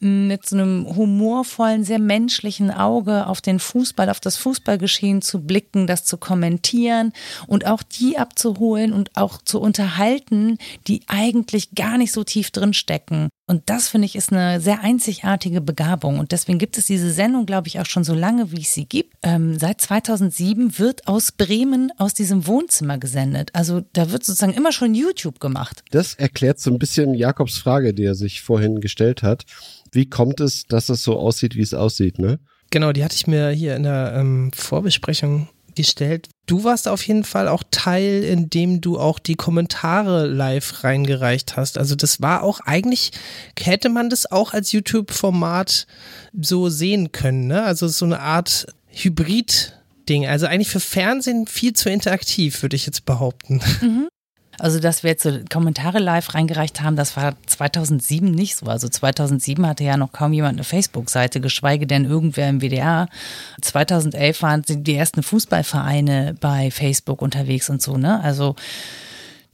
mit so einem humorvollen, sehr menschlichen Auge auf den Fußball, auf das Fußballgeschehen zu blicken, das zu kommentieren und auch die abzuholen und auch zu unterhalten, die eigentlich gar nicht so tief drin stecken. Und das finde ich ist eine sehr einzigartige Begabung. Und deswegen gibt es diese Sendung, glaube ich, auch schon so lange, wie es sie gibt. Ähm, seit 2007 wird aus Bremen aus diesem Wohnzimmer gesendet. Also da wird sozusagen immer schon YouTube gemacht. Das erklärt so ein bisschen Jakobs Frage, die er sich vorhin gestellt hat. Wie kommt es, dass es so aussieht, wie es aussieht, ne? Genau, die hatte ich mir hier in der ähm, Vorbesprechung gestellt. Du warst auf jeden Fall auch Teil, in dem du auch die Kommentare live reingereicht hast. Also das war auch eigentlich, hätte man das auch als YouTube-Format so sehen können, ne? Also so eine Art Hybrid-Ding. Also eigentlich für Fernsehen viel zu interaktiv, würde ich jetzt behaupten. Also, dass wir jetzt so Kommentare live reingereicht haben, das war 2007 nicht so. Also 2007 hatte ja noch kaum jemand eine Facebook-Seite, geschweige denn irgendwer im WDR. 2011 waren die ersten Fußballvereine bei Facebook unterwegs und so, ne? Also,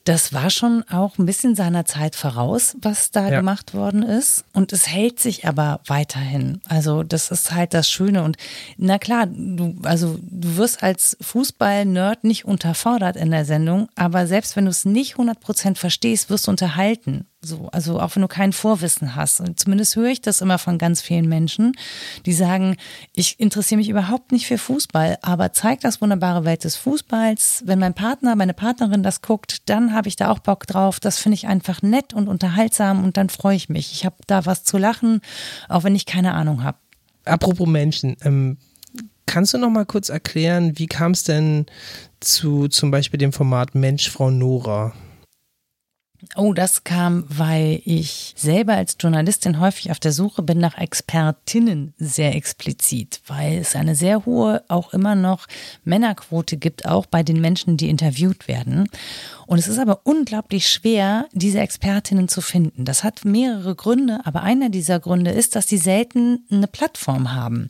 das war schon auch ein bisschen seiner Zeit voraus, was da Ja. gemacht worden ist. Und es hält sich aber weiterhin. Also das ist halt das Schöne. Und na klar, du, also du wirst als Fußball-Nerd nicht unterfordert in der Sendung, aber selbst wenn du es nicht 100% verstehst, wirst du unterhalten. So, also auch wenn du kein Vorwissen hast. Und zumindest höre ich das immer von ganz vielen Menschen, die sagen, ich interessiere mich überhaupt nicht für Fußball, aber zeigt das wunderbare Welt des Fußballs. Wenn mein Partner, meine Partnerin das guckt, dann habe ich da auch Bock drauf. Das finde ich einfach nett und unterhaltsam und dann freue ich mich. Ich habe da was zu lachen, auch wenn ich keine Ahnung habe. Apropos Menschen, ähm, kannst du noch mal kurz erklären, wie kam es denn zu zum Beispiel dem Format Mensch, Frau Nora? Oh, das kam, weil ich selber als Journalistin häufig auf der Suche bin nach Expertinnen sehr explizit, weil es eine sehr hohe, auch immer noch Männerquote gibt, auch bei den Menschen, die interviewt werden. Und es ist aber unglaublich schwer, diese Expertinnen zu finden. Das hat mehrere Gründe, aber einer dieser Gründe ist, dass sie selten eine Plattform haben.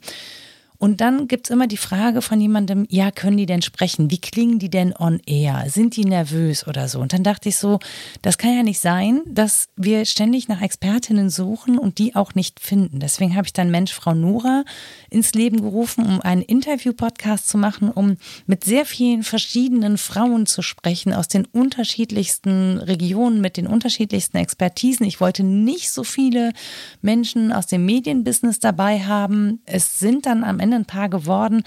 Und dann gibt's immer die Frage von jemandem, ja, können die denn sprechen? Wie klingen die denn on air? Sind die nervös oder so? Und dann dachte ich so, das kann ja nicht sein, dass wir ständig nach Expertinnen suchen und die auch nicht finden. Deswegen habe ich dann Mensch Frau Nora ins Leben gerufen, um einen Interview-Podcast zu machen, um mit sehr vielen verschiedenen Frauen zu sprechen aus den unterschiedlichsten Regionen, mit den unterschiedlichsten Expertisen. Ich wollte nicht so viele Menschen aus dem Medienbusiness dabei haben. Es sind dann am Ende ein paar geworden,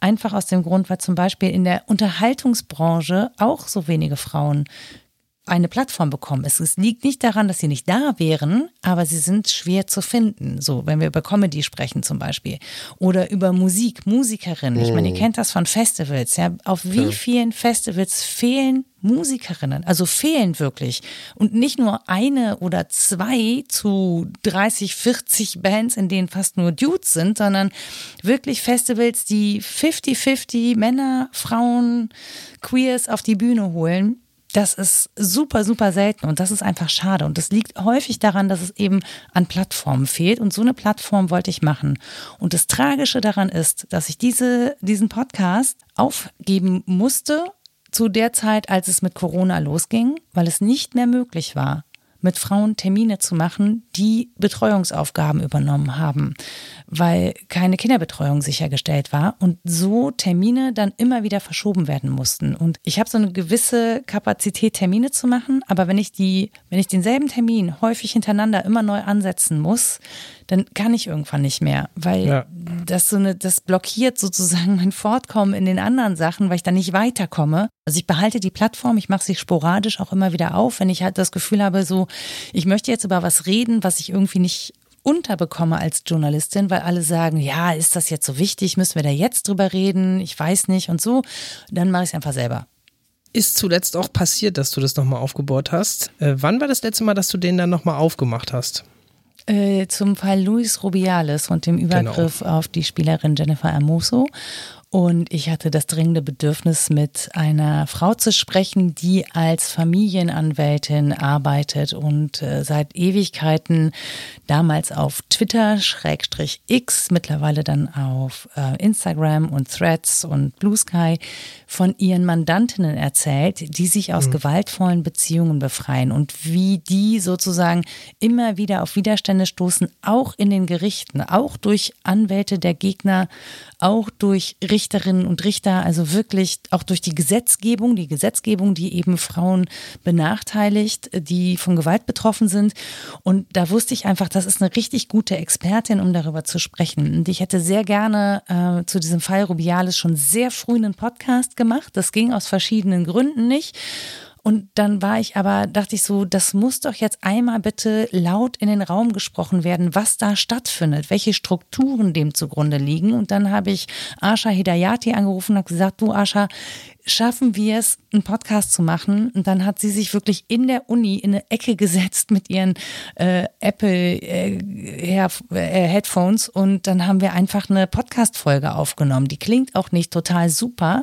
einfach aus dem Grund, weil zum Beispiel in der Unterhaltungsbranche auch so wenige Frauen eine Plattform bekommen. Es liegt nicht daran, dass sie nicht da wären, aber sie sind schwer zu finden. So, wenn wir über Comedy sprechen zum Beispiel oder über Musik, Musikerinnen. Ich meine, ihr mhm. kennt das von Festivals. Ja, auf wie vielen Festivals fehlen Musikerinnen? Also fehlen wirklich und nicht nur eine oder zwei zu 30, 40 Bands, in denen fast nur Dudes sind, sondern wirklich Festivals, die 50-50 Männer, Frauen, Queers auf die Bühne holen das ist super, super selten und das ist einfach schade. Und das liegt häufig daran, dass es eben an Plattformen fehlt. Und so eine Plattform wollte ich machen. Und das Tragische daran ist, dass ich diese, diesen Podcast aufgeben musste zu der Zeit, als es mit Corona losging, weil es nicht mehr möglich war, mit Frauen Termine zu machen, die Betreuungsaufgaben übernommen haben, weil keine Kinderbetreuung sichergestellt war und so Termine dann immer wieder verschoben werden mussten. Und ich habe so eine gewisse Kapazität, Termine zu machen, aber wenn ich die, wenn ich denselben Termin häufig hintereinander immer neu ansetzen muss, dann kann ich irgendwann nicht mehr, weil ja. das so eine, das blockiert sozusagen mein Fortkommen in den anderen Sachen, weil ich dann nicht weiterkomme. Also ich behalte die Plattform, ich mache sie sporadisch auch immer wieder auf, wenn ich halt das Gefühl habe, so, ich möchte jetzt über was reden, was ich irgendwie nicht unterbekomme als Journalistin, weil alle sagen, ja, ist das jetzt so wichtig, müssen wir da jetzt drüber reden, ich weiß nicht und so, dann mache ich es einfach selber. Ist zuletzt auch passiert, dass du das nochmal aufgebaut hast. Äh, wann war das letzte Mal, dass du den dann nochmal aufgemacht hast? Äh, zum Fall Luis Rubiales und dem Übergriff genau. auf die Spielerin Jennifer Hermoso. Und ich hatte das dringende Bedürfnis, mit einer Frau zu sprechen, die als Familienanwältin arbeitet und äh, seit Ewigkeiten damals auf Twitter, Schrägstrich X, mittlerweile dann auf äh, Instagram und Threads und Blue Sky von ihren Mandantinnen erzählt, die sich aus mhm. gewaltvollen Beziehungen befreien und wie die sozusagen immer wieder auf Widerstände stoßen, auch in den Gerichten, auch durch Anwälte der Gegner, auch durch Richterinnen und Richter, also wirklich auch durch die Gesetzgebung, die Gesetzgebung, die eben Frauen benachteiligt, die von Gewalt betroffen sind. Und da wusste ich einfach, das ist eine richtig gute Expertin, um darüber zu sprechen. Und ich hätte sehr gerne äh, zu diesem Fall Rubiales schon sehr früh einen Podcast gemacht. Das ging aus verschiedenen Gründen nicht. Und dann war ich aber, dachte ich so, das muss doch jetzt einmal bitte laut in den Raum gesprochen werden, was da stattfindet, welche Strukturen dem zugrunde liegen. Und dann habe ich Asha Hidayati angerufen und habe gesagt, du Asha, schaffen wir es, einen Podcast zu machen. Und dann hat sie sich wirklich in der Uni in eine Ecke gesetzt mit ihren äh, Apple äh, äh, Headphones und dann haben wir einfach eine Podcast-Folge aufgenommen. Die klingt auch nicht total super,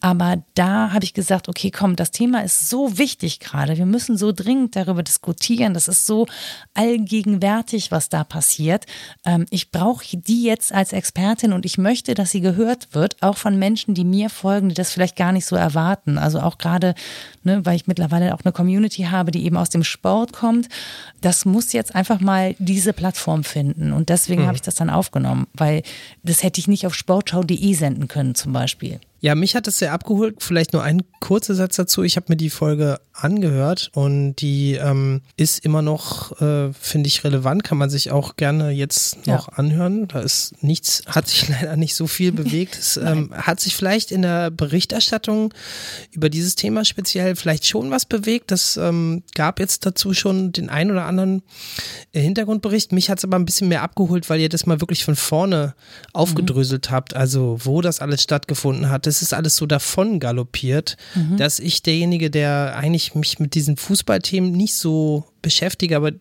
aber da habe ich gesagt, okay, komm, das Thema ist so wichtig gerade. Wir müssen so dringend darüber diskutieren. Das ist so allgegenwärtig, was da passiert. Ähm, ich brauche die jetzt als Expertin und ich möchte, dass sie gehört wird, auch von Menschen, die mir folgen, die das vielleicht gar nicht so erwarten. Also auch gerade, ne, weil ich mittlerweile auch eine Community habe, die eben aus dem Sport kommt. Das muss jetzt einfach mal diese Plattform finden. Und deswegen hm. habe ich das dann aufgenommen, weil das hätte ich nicht auf sportschau.de senden können zum Beispiel. Ja, mich hat es sehr abgeholt. Vielleicht nur ein kurzer Satz dazu. Ich habe mir die Folge angehört und die ähm, ist immer noch, äh, finde ich, relevant. Kann man sich auch gerne jetzt noch ja. anhören. Da ist nichts, hat sich leider nicht so viel bewegt. Es ähm, hat sich vielleicht in der Berichterstattung über dieses Thema speziell vielleicht schon was bewegt. Das ähm, gab jetzt dazu schon den ein oder anderen äh, Hintergrundbericht. Mich hat es aber ein bisschen mehr abgeholt, weil ihr das mal wirklich von vorne aufgedröselt mhm. habt. Also wo das alles stattgefunden hat das ist alles so davon galoppiert, mhm. dass ich derjenige, der eigentlich mich mit diesen Fußballthemen nicht so beschäftige, aber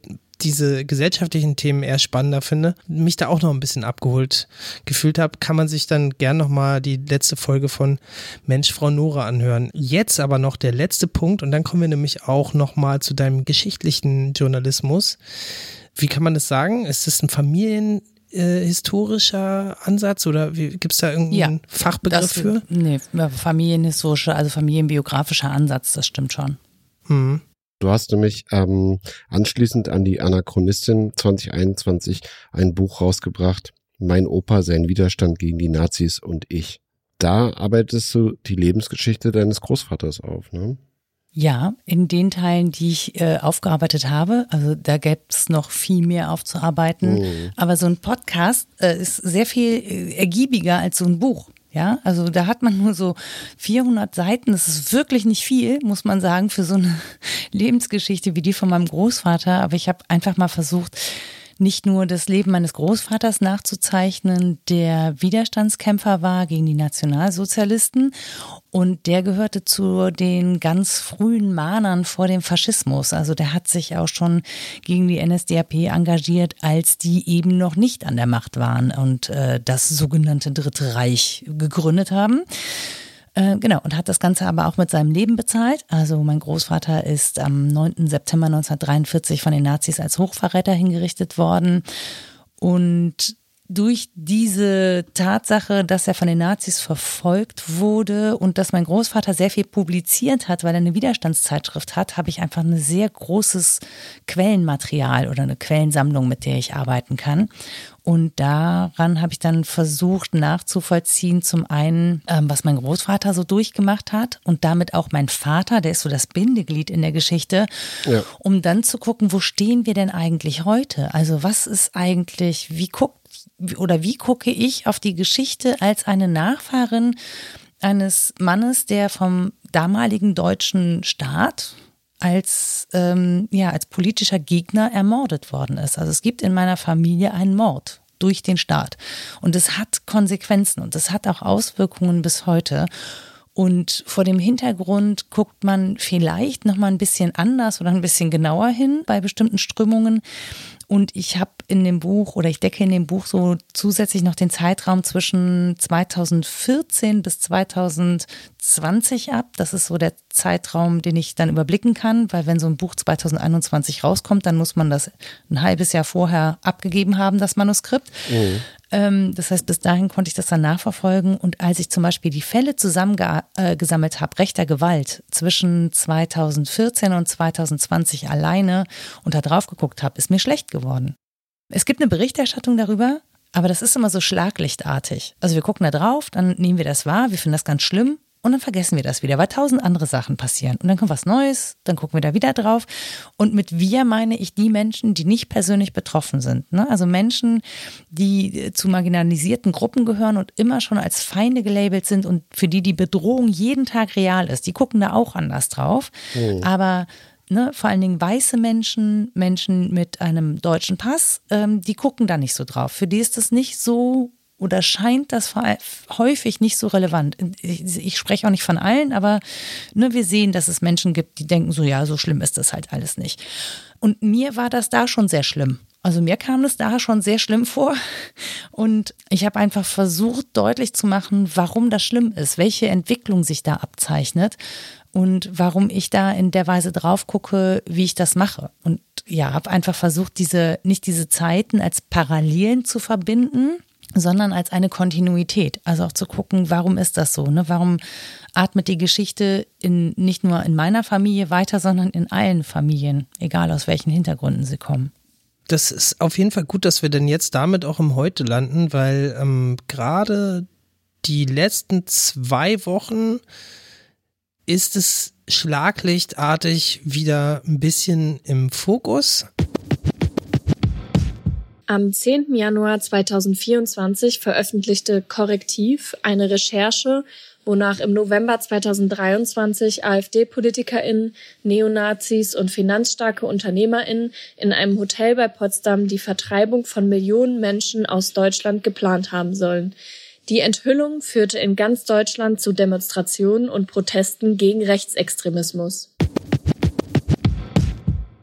diese gesellschaftlichen Themen eher spannender finde, mich da auch noch ein bisschen abgeholt gefühlt habe, kann man sich dann gern nochmal die letzte Folge von Mensch, Frau Nora anhören. Jetzt aber noch der letzte Punkt und dann kommen wir nämlich auch nochmal zu deinem geschichtlichen Journalismus. Wie kann man das sagen? Es ist ein Familien äh, historischer Ansatz oder gibt es da irgendeinen ja, Fachbegriff das, für? Nee, familienhistorischer, also familienbiografischer Ansatz, das stimmt schon. Hm. Du hast nämlich ähm, anschließend an die Anachronistin 2021 ein Buch rausgebracht, Mein Opa, sein Widerstand gegen die Nazis und ich. Da arbeitest du die Lebensgeschichte deines Großvaters auf, ne? Ja, in den Teilen, die ich äh, aufgearbeitet habe, also da gäbe es noch viel mehr aufzuarbeiten. Mhm. Aber so ein Podcast äh, ist sehr viel äh, ergiebiger als so ein Buch. Ja, also da hat man nur so 400 Seiten. Das ist wirklich nicht viel, muss man sagen, für so eine Lebensgeschichte wie die von meinem Großvater. Aber ich habe einfach mal versucht, nicht nur das Leben meines Großvaters nachzuzeichnen, der Widerstandskämpfer war gegen die Nationalsozialisten und der gehörte zu den ganz frühen Mahnern vor dem Faschismus. Also der hat sich auch schon gegen die NSDAP engagiert, als die eben noch nicht an der Macht waren und äh, das sogenannte Dritte Reich gegründet haben. Äh, genau, und hat das Ganze aber auch mit seinem Leben bezahlt. Also mein Großvater ist am 9. September 1943 von den Nazis als Hochverräter hingerichtet worden. Und durch diese Tatsache, dass er von den Nazis verfolgt wurde und dass mein Großvater sehr viel publiziert hat, weil er eine Widerstandszeitschrift hat, habe ich einfach ein sehr großes Quellenmaterial oder eine Quellensammlung, mit der ich arbeiten kann. Und daran habe ich dann versucht nachzuvollziehen, zum einen, ähm, was mein Großvater so durchgemacht hat und damit auch mein Vater, der ist so das Bindeglied in der Geschichte, ja. um dann zu gucken, wo stehen wir denn eigentlich heute? Also was ist eigentlich, wie guckt oder wie gucke ich auf die Geschichte als eine Nachfahrin eines Mannes, der vom damaligen deutschen Staat als, ähm, ja, als politischer Gegner ermordet worden ist. Also es gibt in meiner Familie einen Mord durch den Staat. Und es hat Konsequenzen und es hat auch Auswirkungen bis heute. Und vor dem Hintergrund guckt man vielleicht noch mal ein bisschen anders oder ein bisschen genauer hin bei bestimmten Strömungen. Und ich habe in dem Buch oder ich decke in dem Buch so zusätzlich noch den Zeitraum zwischen 2014 bis 2020 ab. Das ist so der Zeitraum, den ich dann überblicken kann, weil wenn so ein Buch 2021 rauskommt, dann muss man das ein halbes Jahr vorher abgegeben haben, das Manuskript. Mhm. Ähm, das heißt, bis dahin konnte ich das dann nachverfolgen. Und als ich zum Beispiel die Fälle zusammengesammelt äh, habe, rechter Gewalt zwischen 2014 und 2020 alleine und da drauf geguckt habe, ist mir schlecht geworden. Es gibt eine Berichterstattung darüber, aber das ist immer so schlaglichtartig. Also wir gucken da drauf, dann nehmen wir das wahr, wir finden das ganz schlimm und dann vergessen wir das wieder, weil tausend andere Sachen passieren. Und dann kommt was Neues, dann gucken wir da wieder drauf. Und mit wir meine ich die Menschen, die nicht persönlich betroffen sind. Ne? Also Menschen, die zu marginalisierten Gruppen gehören und immer schon als Feinde gelabelt sind und für die die Bedrohung jeden Tag real ist. Die gucken da auch anders drauf. Oh. Aber Ne, vor allen Dingen weiße Menschen, Menschen mit einem deutschen Pass, ähm, die gucken da nicht so drauf. Für die ist das nicht so oder scheint das häufig nicht so relevant. Ich, spreche auch nicht von allen, aber ne, wir sehen, dass es Menschen gibt, die denken so, ja, so schlimm ist das halt alles nicht. Und mir war das da schon sehr schlimm. Also mir kam es da schon sehr schlimm vor und ich habe einfach versucht deutlich zu machen, warum das schlimm ist, welche Entwicklung sich da abzeichnet und warum ich da in der Weise drauf gucke, wie ich das mache. Und ja, habe einfach versucht, diese nicht diese Zeiten als Parallelen zu verbinden, sondern als eine Kontinuität. Also auch zu gucken, warum ist das so? Ne? Warum atmet die Geschichte in, nicht nur in meiner Familie weiter, sondern in allen Familien, egal aus welchen Hintergründen sie kommen. Das ist auf jeden Fall gut, dass wir denn jetzt damit auch im Heute landen, weil ähm, gerade die letzten zwei Wochen ist es schlaglichtartig wieder ein bisschen im Fokus. Am 10. Januar 2024 veröffentlichte Korrektiv eine Recherche, wonach im November 2023 AfD-PolitikerInnen, Neonazis und finanzstarke UnternehmerInnen in einem Hotel bei Potsdam die Vertreibung von Millionen Menschen aus Deutschland geplant haben sollen. Die Enthüllung führte in ganz Deutschland zu Demonstrationen und Protesten gegen Rechtsextremismus.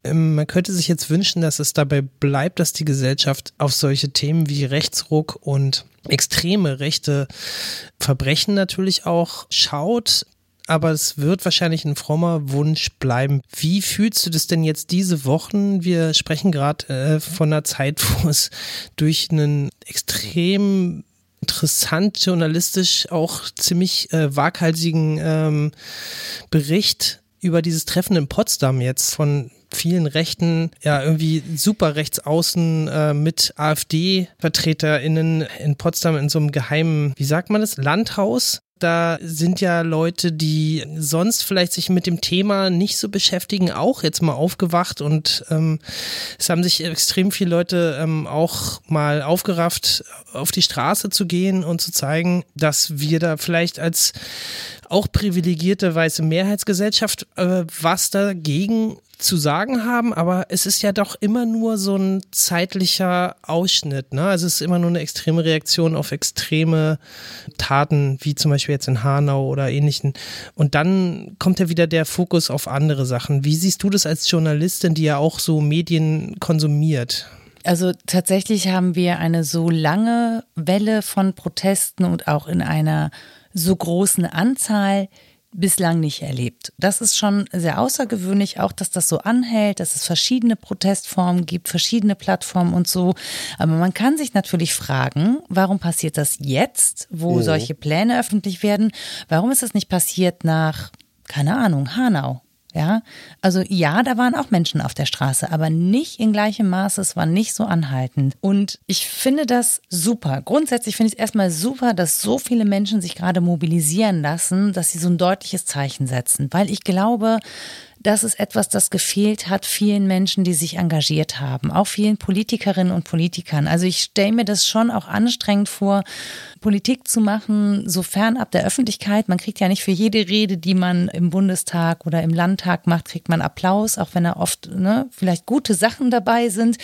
Ähm, man könnte sich jetzt wünschen, dass es dabei bleibt, dass die Gesellschaft auf solche Themen wie Rechtsruck und extreme rechte Verbrechen natürlich auch schaut. aber es wird wahrscheinlich ein frommer Wunsch bleiben. Wie fühlst du das denn jetzt diese Wochen? Wir sprechen gerade äh, von einer Zeit, wo es durch einen extrem interessant, journalistisch auch ziemlich äh, waghalsigen ähm, Bericht über dieses Treffen in Potsdam jetzt von vielen Rechten, ja, irgendwie super rechts außen äh, mit AfD-VertreterInnen in Potsdam in so einem geheimen, wie sagt man das, Landhaus. Da sind ja Leute, die sonst vielleicht sich mit dem Thema nicht so beschäftigen, auch jetzt mal aufgewacht und ähm, es haben sich extrem viele Leute ähm, auch mal aufgerafft, auf die Straße zu gehen und zu zeigen, dass wir da vielleicht als auch privilegierte weiße Mehrheitsgesellschaft äh, was dagegen zu sagen haben, aber es ist ja doch immer nur so ein zeitlicher Ausschnitt. Ne? Also es ist immer nur eine extreme Reaktion auf extreme Taten, wie zum Beispiel jetzt in Hanau oder ähnlichen. Und dann kommt ja wieder der Fokus auf andere Sachen. Wie siehst du das als Journalistin, die ja auch so Medien konsumiert? Also tatsächlich haben wir eine so lange Welle von Protesten und auch in einer so großen Anzahl bislang nicht erlebt. Das ist schon sehr außergewöhnlich, auch dass das so anhält, dass es verschiedene Protestformen gibt, verschiedene Plattformen und so. Aber man kann sich natürlich fragen, warum passiert das jetzt, wo mhm. solche Pläne öffentlich werden? Warum ist das nicht passiert nach, keine Ahnung, Hanau ja, also ja, da waren auch Menschen auf der Straße, aber nicht in gleichem Maße, es war nicht so anhaltend. Und ich finde das super. Grundsätzlich finde ich es erstmal super, dass so viele Menschen sich gerade mobilisieren lassen, dass sie so ein deutliches Zeichen setzen, weil ich glaube, das ist etwas, das gefehlt hat vielen Menschen, die sich engagiert haben, auch vielen Politikerinnen und Politikern. Also ich stelle mir das schon auch anstrengend vor, Politik zu machen, so fernab der Öffentlichkeit. Man kriegt ja nicht für jede Rede, die man im Bundestag oder im Landtag macht, kriegt man Applaus, auch wenn da oft ne, vielleicht gute Sachen dabei sind.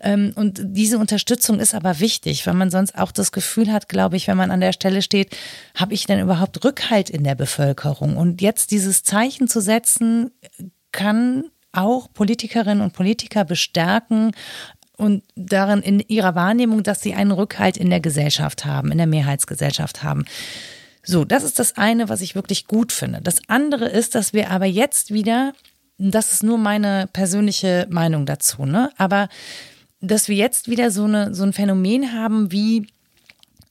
Ähm, und diese Unterstützung ist aber wichtig, weil man sonst auch das Gefühl hat, glaube ich, wenn man an der Stelle steht, habe ich denn überhaupt Rückhalt in der Bevölkerung? Und jetzt dieses Zeichen zu setzen, kann auch Politikerinnen und Politiker bestärken und darin in ihrer Wahrnehmung, dass sie einen Rückhalt in der Gesellschaft haben, in der Mehrheitsgesellschaft haben. So, das ist das eine, was ich wirklich gut finde. Das andere ist, dass wir aber jetzt wieder, das ist nur meine persönliche Meinung dazu, ne? Aber dass wir jetzt wieder so, eine, so ein Phänomen haben wie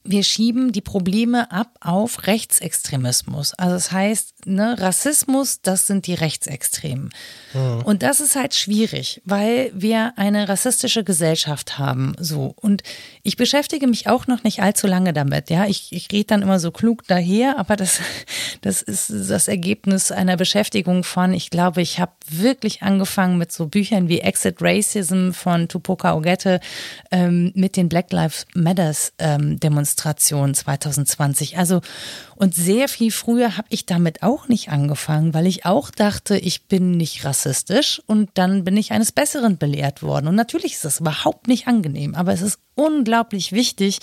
wir schieben die Probleme ab auf Rechtsextremismus. Also das heißt, ne, Rassismus, das sind die Rechtsextremen. Mhm. Und das ist halt schwierig, weil wir eine rassistische Gesellschaft haben. So. Und ich beschäftige mich auch noch nicht allzu lange damit. Ja, ich, ich rede dann immer so klug daher, aber das, das ist das Ergebnis einer Beschäftigung von, ich glaube, ich habe wirklich angefangen mit so Büchern wie Exit Racism von Tupoka Ogette, ähm, mit den Black Lives Matters ähm, Demonstrationen Demonstration 2020. Also und sehr viel früher habe ich damit auch nicht angefangen, weil ich auch dachte, ich bin nicht rassistisch und dann bin ich eines Besseren belehrt worden. Und natürlich ist das überhaupt nicht angenehm, aber es ist unglaublich wichtig,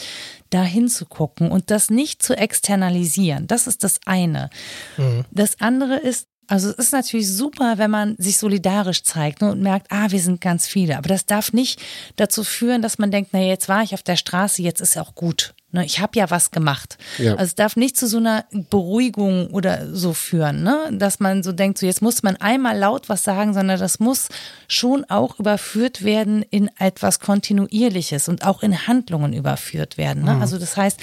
da hinzugucken und das nicht zu externalisieren. Das ist das eine. Mhm. Das andere ist, also es ist natürlich super, wenn man sich solidarisch zeigt ne, und merkt, ah, wir sind ganz viele. Aber das darf nicht dazu führen, dass man denkt, na jetzt war ich auf der Straße, jetzt ist auch gut. Ne, ich habe ja was gemacht. Ja. Also es darf nicht zu so einer Beruhigung oder so führen, ne? dass man so denkt, so jetzt muss man einmal laut was sagen, sondern das muss schon auch überführt werden in etwas Kontinuierliches und auch in Handlungen überführt werden. Ne? Mhm. Also das heißt,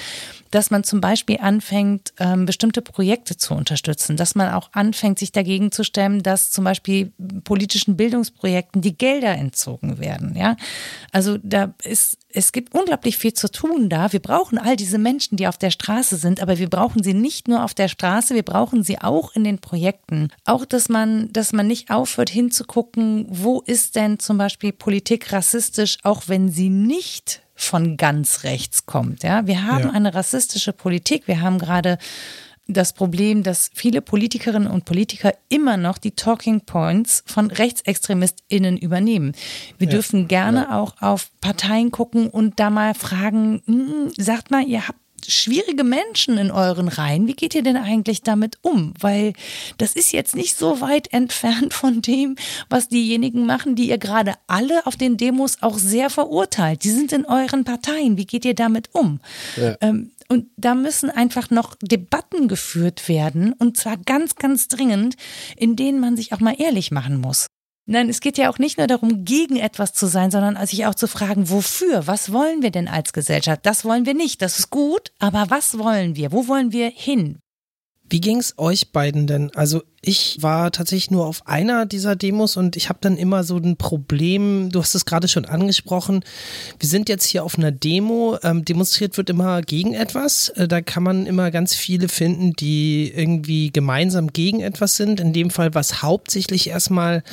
dass man zum Beispiel anfängt, ähm, bestimmte Projekte zu unterstützen, dass man auch anfängt, sich dagegen zu stemmen, dass zum Beispiel politischen Bildungsprojekten die Gelder entzogen werden. Ja, also da ist es gibt unglaublich viel zu tun da. Wir brauchen all diese Menschen, die auf der Straße sind, aber wir brauchen sie nicht nur auf der Straße, wir brauchen sie auch in den Projekten. Auch, dass man, dass man nicht aufhört hinzugucken, wo ist denn zum Beispiel Politik rassistisch, auch wenn sie nicht von ganz rechts kommt. Ja, wir haben ja. eine rassistische Politik. Wir haben gerade das Problem, dass viele Politikerinnen und Politiker immer noch die Talking Points von RechtsextremistInnen übernehmen. Wir ja. dürfen gerne ja. auch auf Parteien gucken und da mal fragen, hm, sagt mal, ihr habt schwierige Menschen in euren Reihen. Wie geht ihr denn eigentlich damit um? Weil das ist jetzt nicht so weit entfernt von dem, was diejenigen machen, die ihr gerade alle auf den Demos auch sehr verurteilt. Die sind in euren Parteien. Wie geht ihr damit um? Ja. Ähm, und da müssen einfach noch Debatten geführt werden und zwar ganz, ganz dringend, in denen man sich auch mal ehrlich machen muss. Nein, es geht ja auch nicht nur darum, gegen etwas zu sein, sondern sich auch zu fragen, wofür? Was wollen wir denn als Gesellschaft? Das wollen wir nicht. Das ist gut, aber was wollen wir? Wo wollen wir hin? Wie ging's euch beiden denn? Also ich war tatsächlich nur auf einer dieser Demos und ich habe dann immer so ein Problem, du hast es gerade schon angesprochen, wir sind jetzt hier auf einer Demo, ähm, demonstriert wird immer gegen etwas, äh, da kann man immer ganz viele finden, die irgendwie gemeinsam gegen etwas sind, in dem Fall was hauptsächlich erstmal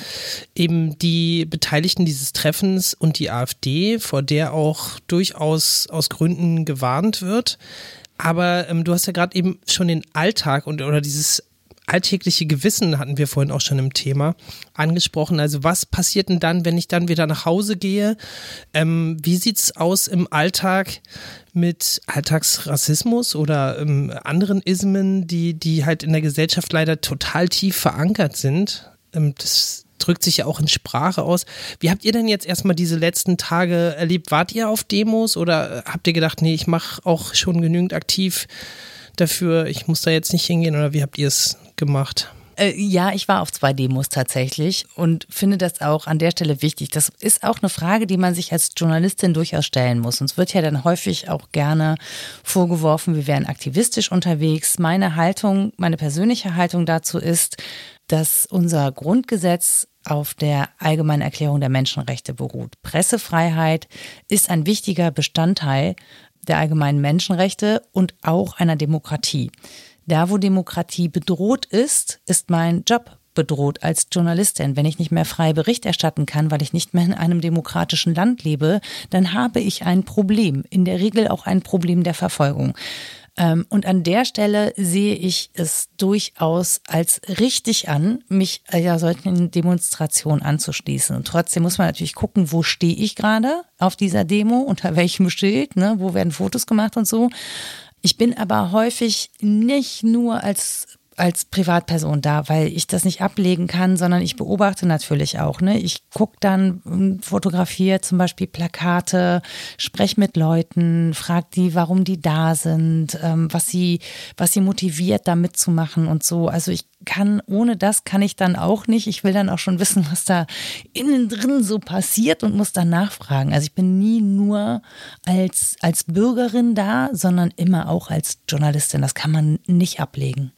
eben die Beteiligten dieses Treffens und die AfD, vor der auch durchaus aus Gründen gewarnt wird. Aber ähm, du hast ja gerade eben schon den Alltag und oder dieses alltägliche Gewissen hatten wir vorhin auch schon im Thema angesprochen. Also was passiert denn dann, wenn ich dann wieder nach Hause gehe? Ähm, wie es aus im Alltag mit Alltagsrassismus oder ähm, anderen Ismen, die, die halt in der Gesellschaft leider total tief verankert sind? Ähm, das drückt sich ja auch in Sprache aus. Wie habt ihr denn jetzt erstmal diese letzten Tage erlebt? Wart ihr auf Demos oder habt ihr gedacht, nee, ich mache auch schon genügend aktiv dafür, ich muss da jetzt nicht hingehen oder wie habt ihr es gemacht? Äh, ja, ich war auf zwei Demos tatsächlich und finde das auch an der Stelle wichtig. Das ist auch eine Frage, die man sich als Journalistin durchaus stellen muss. Uns wird ja dann häufig auch gerne vorgeworfen, wir wären aktivistisch unterwegs. Meine Haltung, meine persönliche Haltung dazu ist, dass unser Grundgesetz auf der Allgemeinen Erklärung der Menschenrechte beruht. Pressefreiheit ist ein wichtiger Bestandteil der allgemeinen Menschenrechte und auch einer Demokratie. Da, wo Demokratie bedroht ist, ist mein Job bedroht als Journalistin. Wenn ich nicht mehr frei Bericht erstatten kann, weil ich nicht mehr in einem demokratischen Land lebe, dann habe ich ein Problem. In der Regel auch ein Problem der Verfolgung. Ähm, und an der Stelle sehe ich es durchaus als richtig an, mich ja solchen Demonstrationen anzuschließen. Und trotzdem muss man natürlich gucken, wo stehe ich gerade auf dieser Demo, unter welchem Schild, ne, wo werden Fotos gemacht und so. Ich bin aber häufig nicht nur als als Privatperson da, weil ich das nicht ablegen kann, sondern ich beobachte natürlich auch. Ne? Ich gucke dann, hm, fotografiere zum Beispiel Plakate, spreche mit Leuten, frage die, warum die da sind, ähm, was sie, was sie motiviert, da mitzumachen und so. Also ich kann, ohne das kann ich dann auch nicht. Ich will dann auch schon wissen, was da innen drin so passiert und muss dann nachfragen. Also ich bin nie nur als, als Bürgerin da, sondern immer auch als Journalistin. Das kann man nicht ablegen.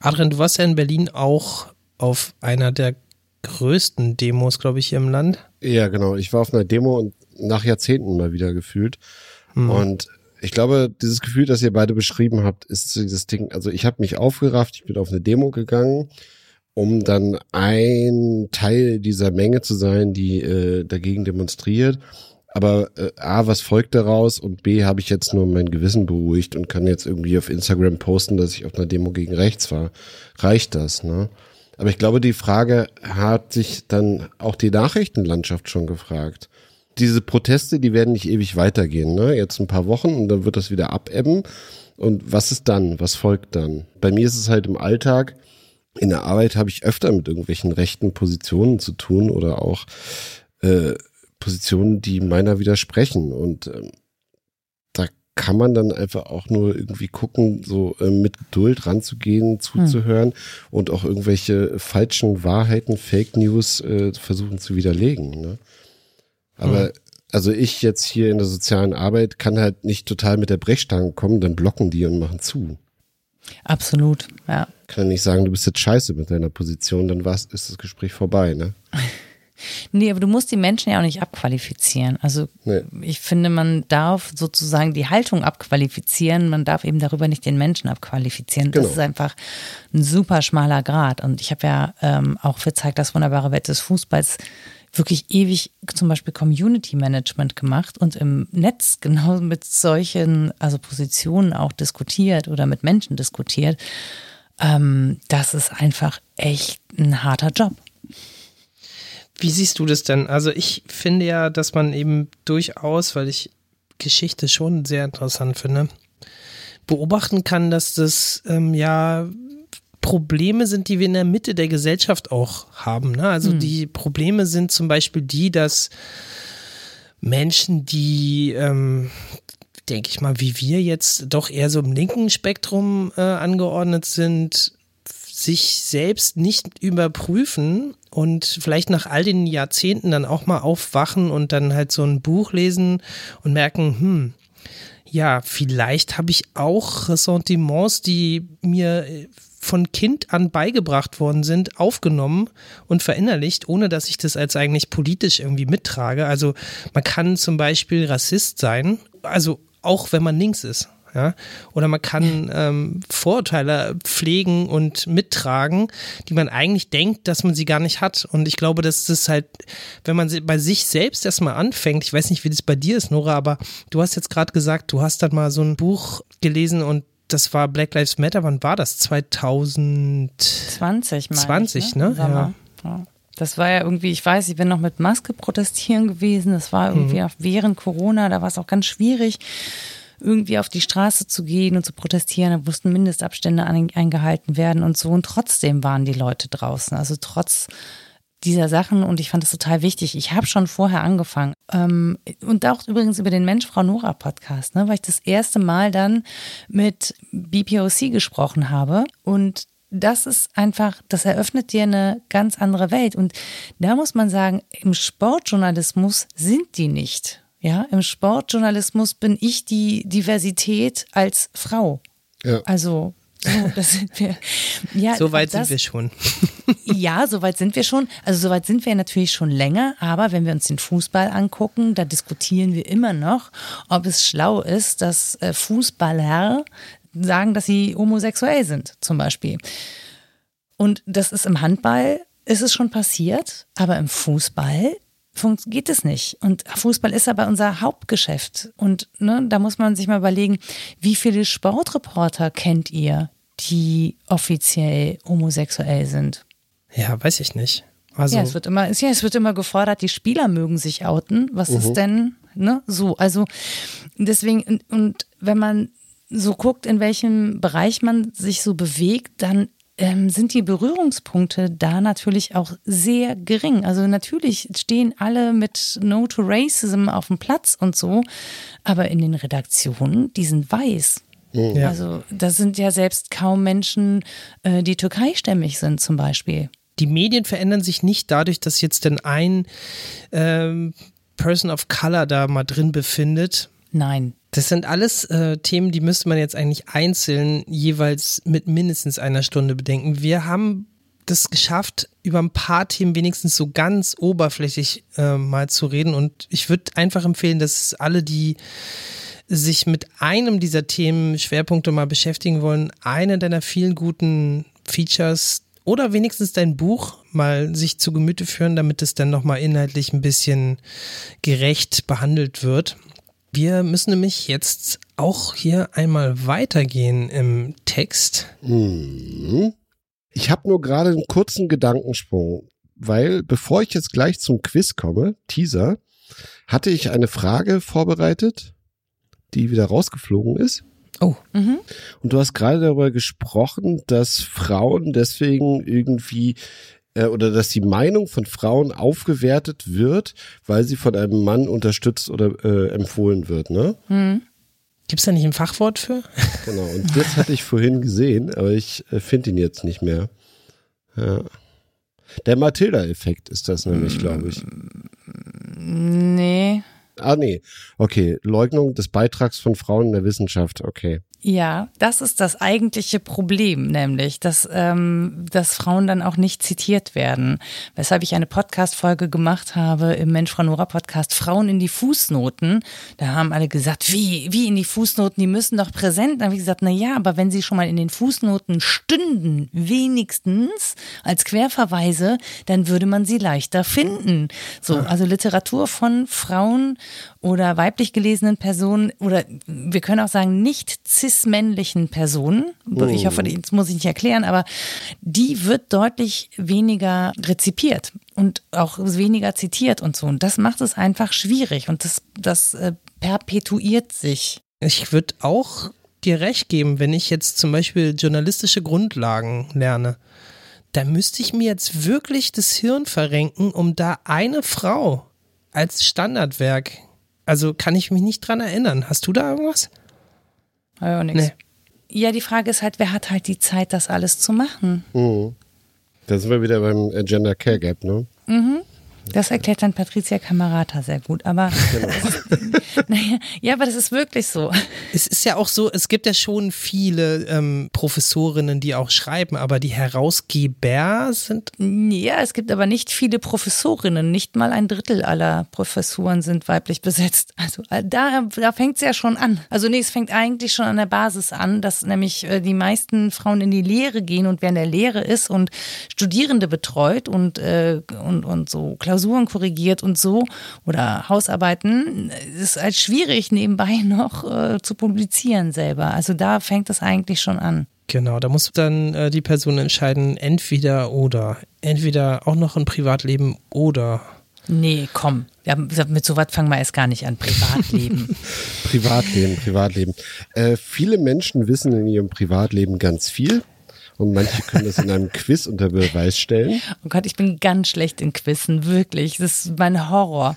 Adrian, du warst ja in Berlin auch auf einer der größten Demos, glaube ich, hier im Land. Ja, genau. Ich war auf einer Demo und nach Jahrzehnten mal wieder gefühlt. Hm. Und ich glaube, dieses Gefühl, das ihr beide beschrieben habt, ist dieses Ding. Also ich habe mich aufgerafft, ich bin auf eine Demo gegangen, um dann ein Teil dieser Menge zu sein, die äh, dagegen demonstriert. Aber äh, A, was folgt daraus? Und B, habe ich jetzt nur mein Gewissen beruhigt und kann jetzt irgendwie auf Instagram posten, dass ich auf einer Demo gegen rechts war. Reicht das, ne? Aber ich glaube, die Frage hat sich dann auch die Nachrichtenlandschaft schon gefragt. Diese Proteste, die werden nicht ewig weitergehen, ne? Jetzt ein paar Wochen und dann wird das wieder abebben. Und was ist dann? Was folgt dann? Bei mir ist es halt im Alltag, in der Arbeit habe ich öfter mit irgendwelchen rechten Positionen zu tun oder auch äh, Positionen, die meiner widersprechen. Und ähm, da kann man dann einfach auch nur irgendwie gucken, so äh, mit Geduld ranzugehen, zuzuhören hm. und auch irgendwelche falschen Wahrheiten, Fake News äh, versuchen zu widerlegen. Ne? Aber hm. also ich jetzt hier in der sozialen Arbeit kann halt nicht total mit der Brechstange kommen, dann blocken die und machen zu. Absolut, ja. Kann nicht sagen, du bist jetzt scheiße mit deiner Position, dann war's, ist das Gespräch vorbei, ne? Nee, aber du musst die Menschen ja auch nicht abqualifizieren. Also nee. ich finde, man darf sozusagen die Haltung abqualifizieren, man darf eben darüber nicht den Menschen abqualifizieren. Genau. Das ist einfach ein super schmaler Grad. Und ich habe ja ähm, auch für Zeig das wunderbare Welt des Fußballs wirklich ewig zum Beispiel Community Management gemacht und im Netz genau mit solchen, also Positionen auch diskutiert oder mit Menschen diskutiert. Ähm, das ist einfach echt ein harter Job. Wie siehst du das denn? Also ich finde ja, dass man eben durchaus, weil ich Geschichte schon sehr interessant finde, beobachten kann, dass das ähm, ja Probleme sind, die wir in der Mitte der Gesellschaft auch haben. Ne? Also hm. die Probleme sind zum Beispiel die, dass Menschen, die, ähm, denke ich mal, wie wir jetzt doch eher so im linken Spektrum äh, angeordnet sind, sich selbst nicht überprüfen und vielleicht nach all den Jahrzehnten dann auch mal aufwachen und dann halt so ein Buch lesen und merken, hm, ja, vielleicht habe ich auch Ressentiments, die mir von Kind an beigebracht worden sind, aufgenommen und verinnerlicht, ohne dass ich das als eigentlich politisch irgendwie mittrage. Also man kann zum Beispiel Rassist sein, also auch wenn man links ist. Ja? Oder man kann ähm, Vorurteile pflegen und mittragen, die man eigentlich denkt, dass man sie gar nicht hat. Und ich glaube, dass das halt, wenn man bei sich selbst erstmal anfängt, ich weiß nicht, wie das bei dir ist, Nora, aber du hast jetzt gerade gesagt, du hast dann mal so ein Buch gelesen und das war Black Lives Matter, wann war das? 2020, 20, ich, ne? ne? Ja. Das war ja irgendwie, ich weiß, ich bin noch mit Maske protestieren gewesen. Das war irgendwie mhm. während Corona, da war es auch ganz schwierig irgendwie auf die Straße zu gehen und zu protestieren. Da mussten Mindestabstände eingehalten werden und so. Und trotzdem waren die Leute draußen. Also trotz dieser Sachen und ich fand das total wichtig. Ich habe schon vorher angefangen ähm, und auch übrigens über den Mensch Frau Nora Podcast, ne, weil ich das erste Mal dann mit BPOC gesprochen habe und das ist einfach, das eröffnet dir eine ganz andere Welt und da muss man sagen, im Sportjournalismus sind die nicht. Ja, im Sportjournalismus bin ich die Diversität als Frau. Ja. Also, so, das sind wir. Ja, so weit das, sind wir schon. ja, so weit sind wir schon. Also, so weit sind wir natürlich schon länger. Aber wenn wir uns den Fußball angucken, da diskutieren wir immer noch, ob es schlau ist, dass äh, Fußballer sagen, dass sie homosexuell sind, zum Beispiel. Und das ist im Handball, ist es schon passiert, aber im Fußball geht es nicht. Und Fußball ist aber unser Hauptgeschäft. Und ne, da muss man sich mal überlegen, wie viele Sportreporter kennt ihr, die offiziell homosexuell sind? Ja, weiß ich nicht. Also ja, es wird immer, ja, es wird immer gefordert, die Spieler mögen sich outen. Was uh -huh. ist mhm. denn, ne, so? Also deswegen, und, und wenn man so guckt, in welchem Bereich man sich so bewegt, dann ähm, sind die Berührungspunkte da natürlich auch sehr gering. Also natürlich stehen alle mit No to Racism auf dem Platz und so, aber in den Redaktionen, die sind weiß. Ja. Also da sind ja selbst kaum Menschen, äh, die türkeistämmig sind zum Beispiel. Die Medien verändern sich nicht dadurch, dass jetzt denn ein ähm, Person of Color da mal drin befindet. Nein. Das sind alles äh, Themen, die müsste man jetzt eigentlich einzeln jeweils mit mindestens einer Stunde bedenken. Wir haben das geschafft, über ein paar Themen wenigstens so ganz oberflächlich äh, mal zu reden. Und ich würde einfach empfehlen, dass alle, die sich mit einem dieser Themen Schwerpunkte mal beschäftigen wollen, eine deiner vielen guten Features oder wenigstens dein Buch mal sich zu Gemüte führen, damit es dann nochmal inhaltlich ein bisschen gerecht behandelt wird. Wir müssen nämlich jetzt auch hier einmal weitergehen im Text. Mhm. Ich habe nur gerade einen kurzen Gedankensprung, weil bevor ich jetzt gleich zum Quiz komme, Teaser, hatte ich eine Frage vorbereitet, die wieder rausgeflogen ist. Oh. Mhm. Und du hast gerade darüber gesprochen, dass Frauen deswegen irgendwie äh, oder dass die Meinung von Frauen aufgewertet wird, weil sie von einem Mann unterstützt oder äh, empfohlen wird, ne? Hm. Gibt es da nicht ein Fachwort für? Genau, und das hatte ich vorhin gesehen, aber ich äh, finde ihn jetzt nicht mehr. Ja. Der Matilda-Effekt ist das nämlich, glaube ich. Nee. Ah, nee. Okay. Leugnung des Beitrags von Frauen in der Wissenschaft. Okay. Ja, das ist das eigentliche Problem, nämlich, dass, ähm, dass Frauen dann auch nicht zitiert werden. Weshalb ich eine Podcast-Folge gemacht habe im Mensch Frau Nora Podcast Frauen in die Fußnoten. Da haben alle gesagt, wie, wie in die Fußnoten, die müssen doch präsent. Da habe ich gesagt, na ja, aber wenn sie schon mal in den Fußnoten stünden, wenigstens als Querverweise, dann würde man sie leichter finden. So, also Literatur von Frauen oder weiblich gelesenen Personen oder wir können auch sagen nicht cis-männlichen Personen, ich hoffe, das muss ich nicht erklären, aber die wird deutlich weniger rezipiert und auch weniger zitiert und so. Und das macht es einfach schwierig und das, das äh, perpetuiert sich. Ich würde auch dir recht geben, wenn ich jetzt zum Beispiel journalistische Grundlagen lerne. Da müsste ich mir jetzt wirklich das Hirn verrenken, um da eine Frau als Standardwerk. Also kann ich mich nicht dran erinnern. Hast du da irgendwas? Ja, nichts. Nee. Ja, die Frage ist halt, wer hat halt die Zeit, das alles zu machen? Mhm. Da sind wir wieder beim Gender Care Gap, ne? Mhm. Das erklärt dann Patricia Camerata sehr gut, aber genau. naja, ja, aber das ist wirklich so. Es ist ja auch so, es gibt ja schon viele ähm, Professorinnen, die auch schreiben, aber die Herausgeber sind. Ja, es gibt aber nicht viele Professorinnen. Nicht mal ein Drittel aller Professuren sind weiblich besetzt. Also äh, da, da fängt es ja schon an. Also nee, es fängt eigentlich schon an der Basis an, dass nämlich äh, die meisten Frauen in die Lehre gehen und wer in der Lehre ist und Studierende betreut und, äh, und, und so Klausuren Klausuren korrigiert und so oder Hausarbeiten, ist halt schwierig nebenbei noch äh, zu publizieren selber. Also da fängt es eigentlich schon an. Genau, da muss dann äh, die Person entscheiden, entweder oder. Entweder auch noch ein Privatleben oder. Nee, komm. Ja, mit so was fangen wir erst gar nicht an. Privatleben. Privatleben, Privatleben. Äh, viele Menschen wissen in ihrem Privatleben ganz viel und manche können das in einem Quiz unter Beweis stellen. Oh Gott, ich bin ganz schlecht in Quizzen, wirklich. Das ist mein Horror.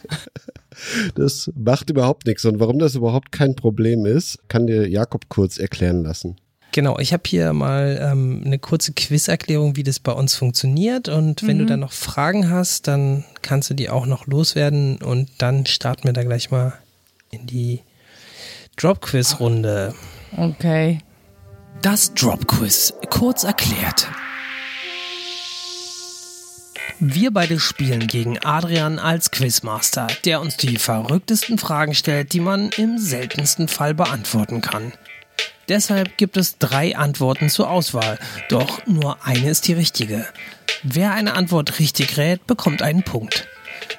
Das macht überhaupt nichts. Und warum das überhaupt kein Problem ist, kann dir Jakob kurz erklären lassen. Genau, ich habe hier mal ähm, eine kurze Quizerklärung, wie das bei uns funktioniert. Und wenn mhm. du dann noch Fragen hast, dann kannst du die auch noch loswerden. Und dann starten wir da gleich mal in die Drop-Quiz-Runde. Okay. Das Drop-Quiz, kurz erklärt. Wir beide spielen gegen Adrian als Quizmaster, der uns die verrücktesten Fragen stellt, die man im seltensten Fall beantworten kann. Deshalb gibt es drei Antworten zur Auswahl, doch nur eine ist die richtige. Wer eine Antwort richtig rät, bekommt einen Punkt.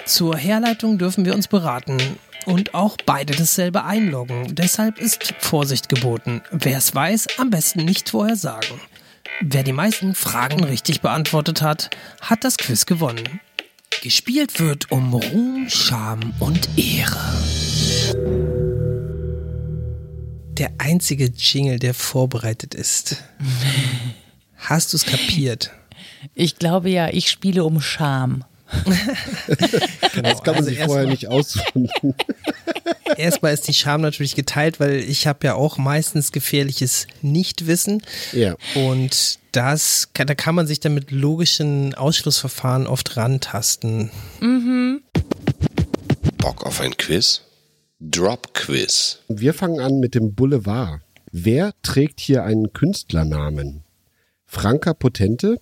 Zur Herleitung dürfen wir uns beraten und auch beide dasselbe einloggen. Deshalb ist Vorsicht geboten. Wer es weiß, am besten nicht vorher sagen. Wer die meisten Fragen richtig beantwortet hat, hat das Quiz gewonnen. Gespielt wird um Ruhm, Scham und Ehre. Der einzige Jingle, der vorbereitet ist. Hast du es kapiert? Ich glaube ja, ich spiele um Scham. Genau. Das kann man also sich vorher nicht aussuchen. Erstmal ist die Scham natürlich geteilt, weil ich habe ja auch meistens gefährliches Nichtwissen. Ja. Und das, da kann man sich dann mit logischen Ausschlussverfahren oft rantasten. Mhm. Bock auf ein Quiz? Drop Quiz. Wir fangen an mit dem Boulevard. Wer trägt hier einen Künstlernamen? Franka Potente,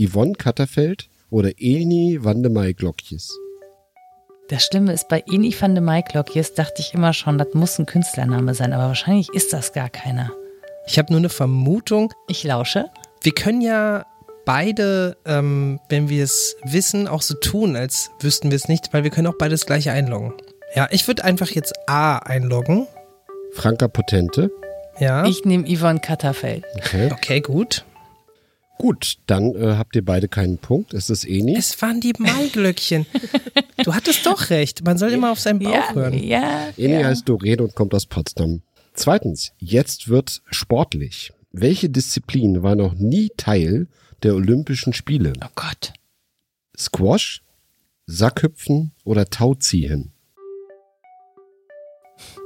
Yvonne Katterfeld, oder Eni Wandemai Glockjes. Das Stimme ist bei Eni Wandemai Glockjes, dachte ich immer schon, das muss ein Künstlername sein, aber wahrscheinlich ist das gar keiner. Ich habe nur eine Vermutung. Ich lausche. Wir können ja beide, ähm, wenn wir es wissen, auch so tun, als wüssten wir es nicht, weil wir können auch beide das gleiche einloggen. Ja, ich würde einfach jetzt A einloggen. Franka Potente. Ja. Ich nehme Yvonne Katterfeld. Okay. Okay, gut. Gut, dann äh, habt ihr beide keinen Punkt. Es ist eh nicht. Es waren die Maiglöckchen. du hattest doch recht. Man soll immer auf seinen Bauch ja, hören. Ja, Eni ja. heißt Doreen und kommt aus Potsdam. Zweitens, jetzt wird sportlich. Welche Disziplin war noch nie Teil der Olympischen Spiele? Oh Gott. Squash, Sackhüpfen oder Tauziehen?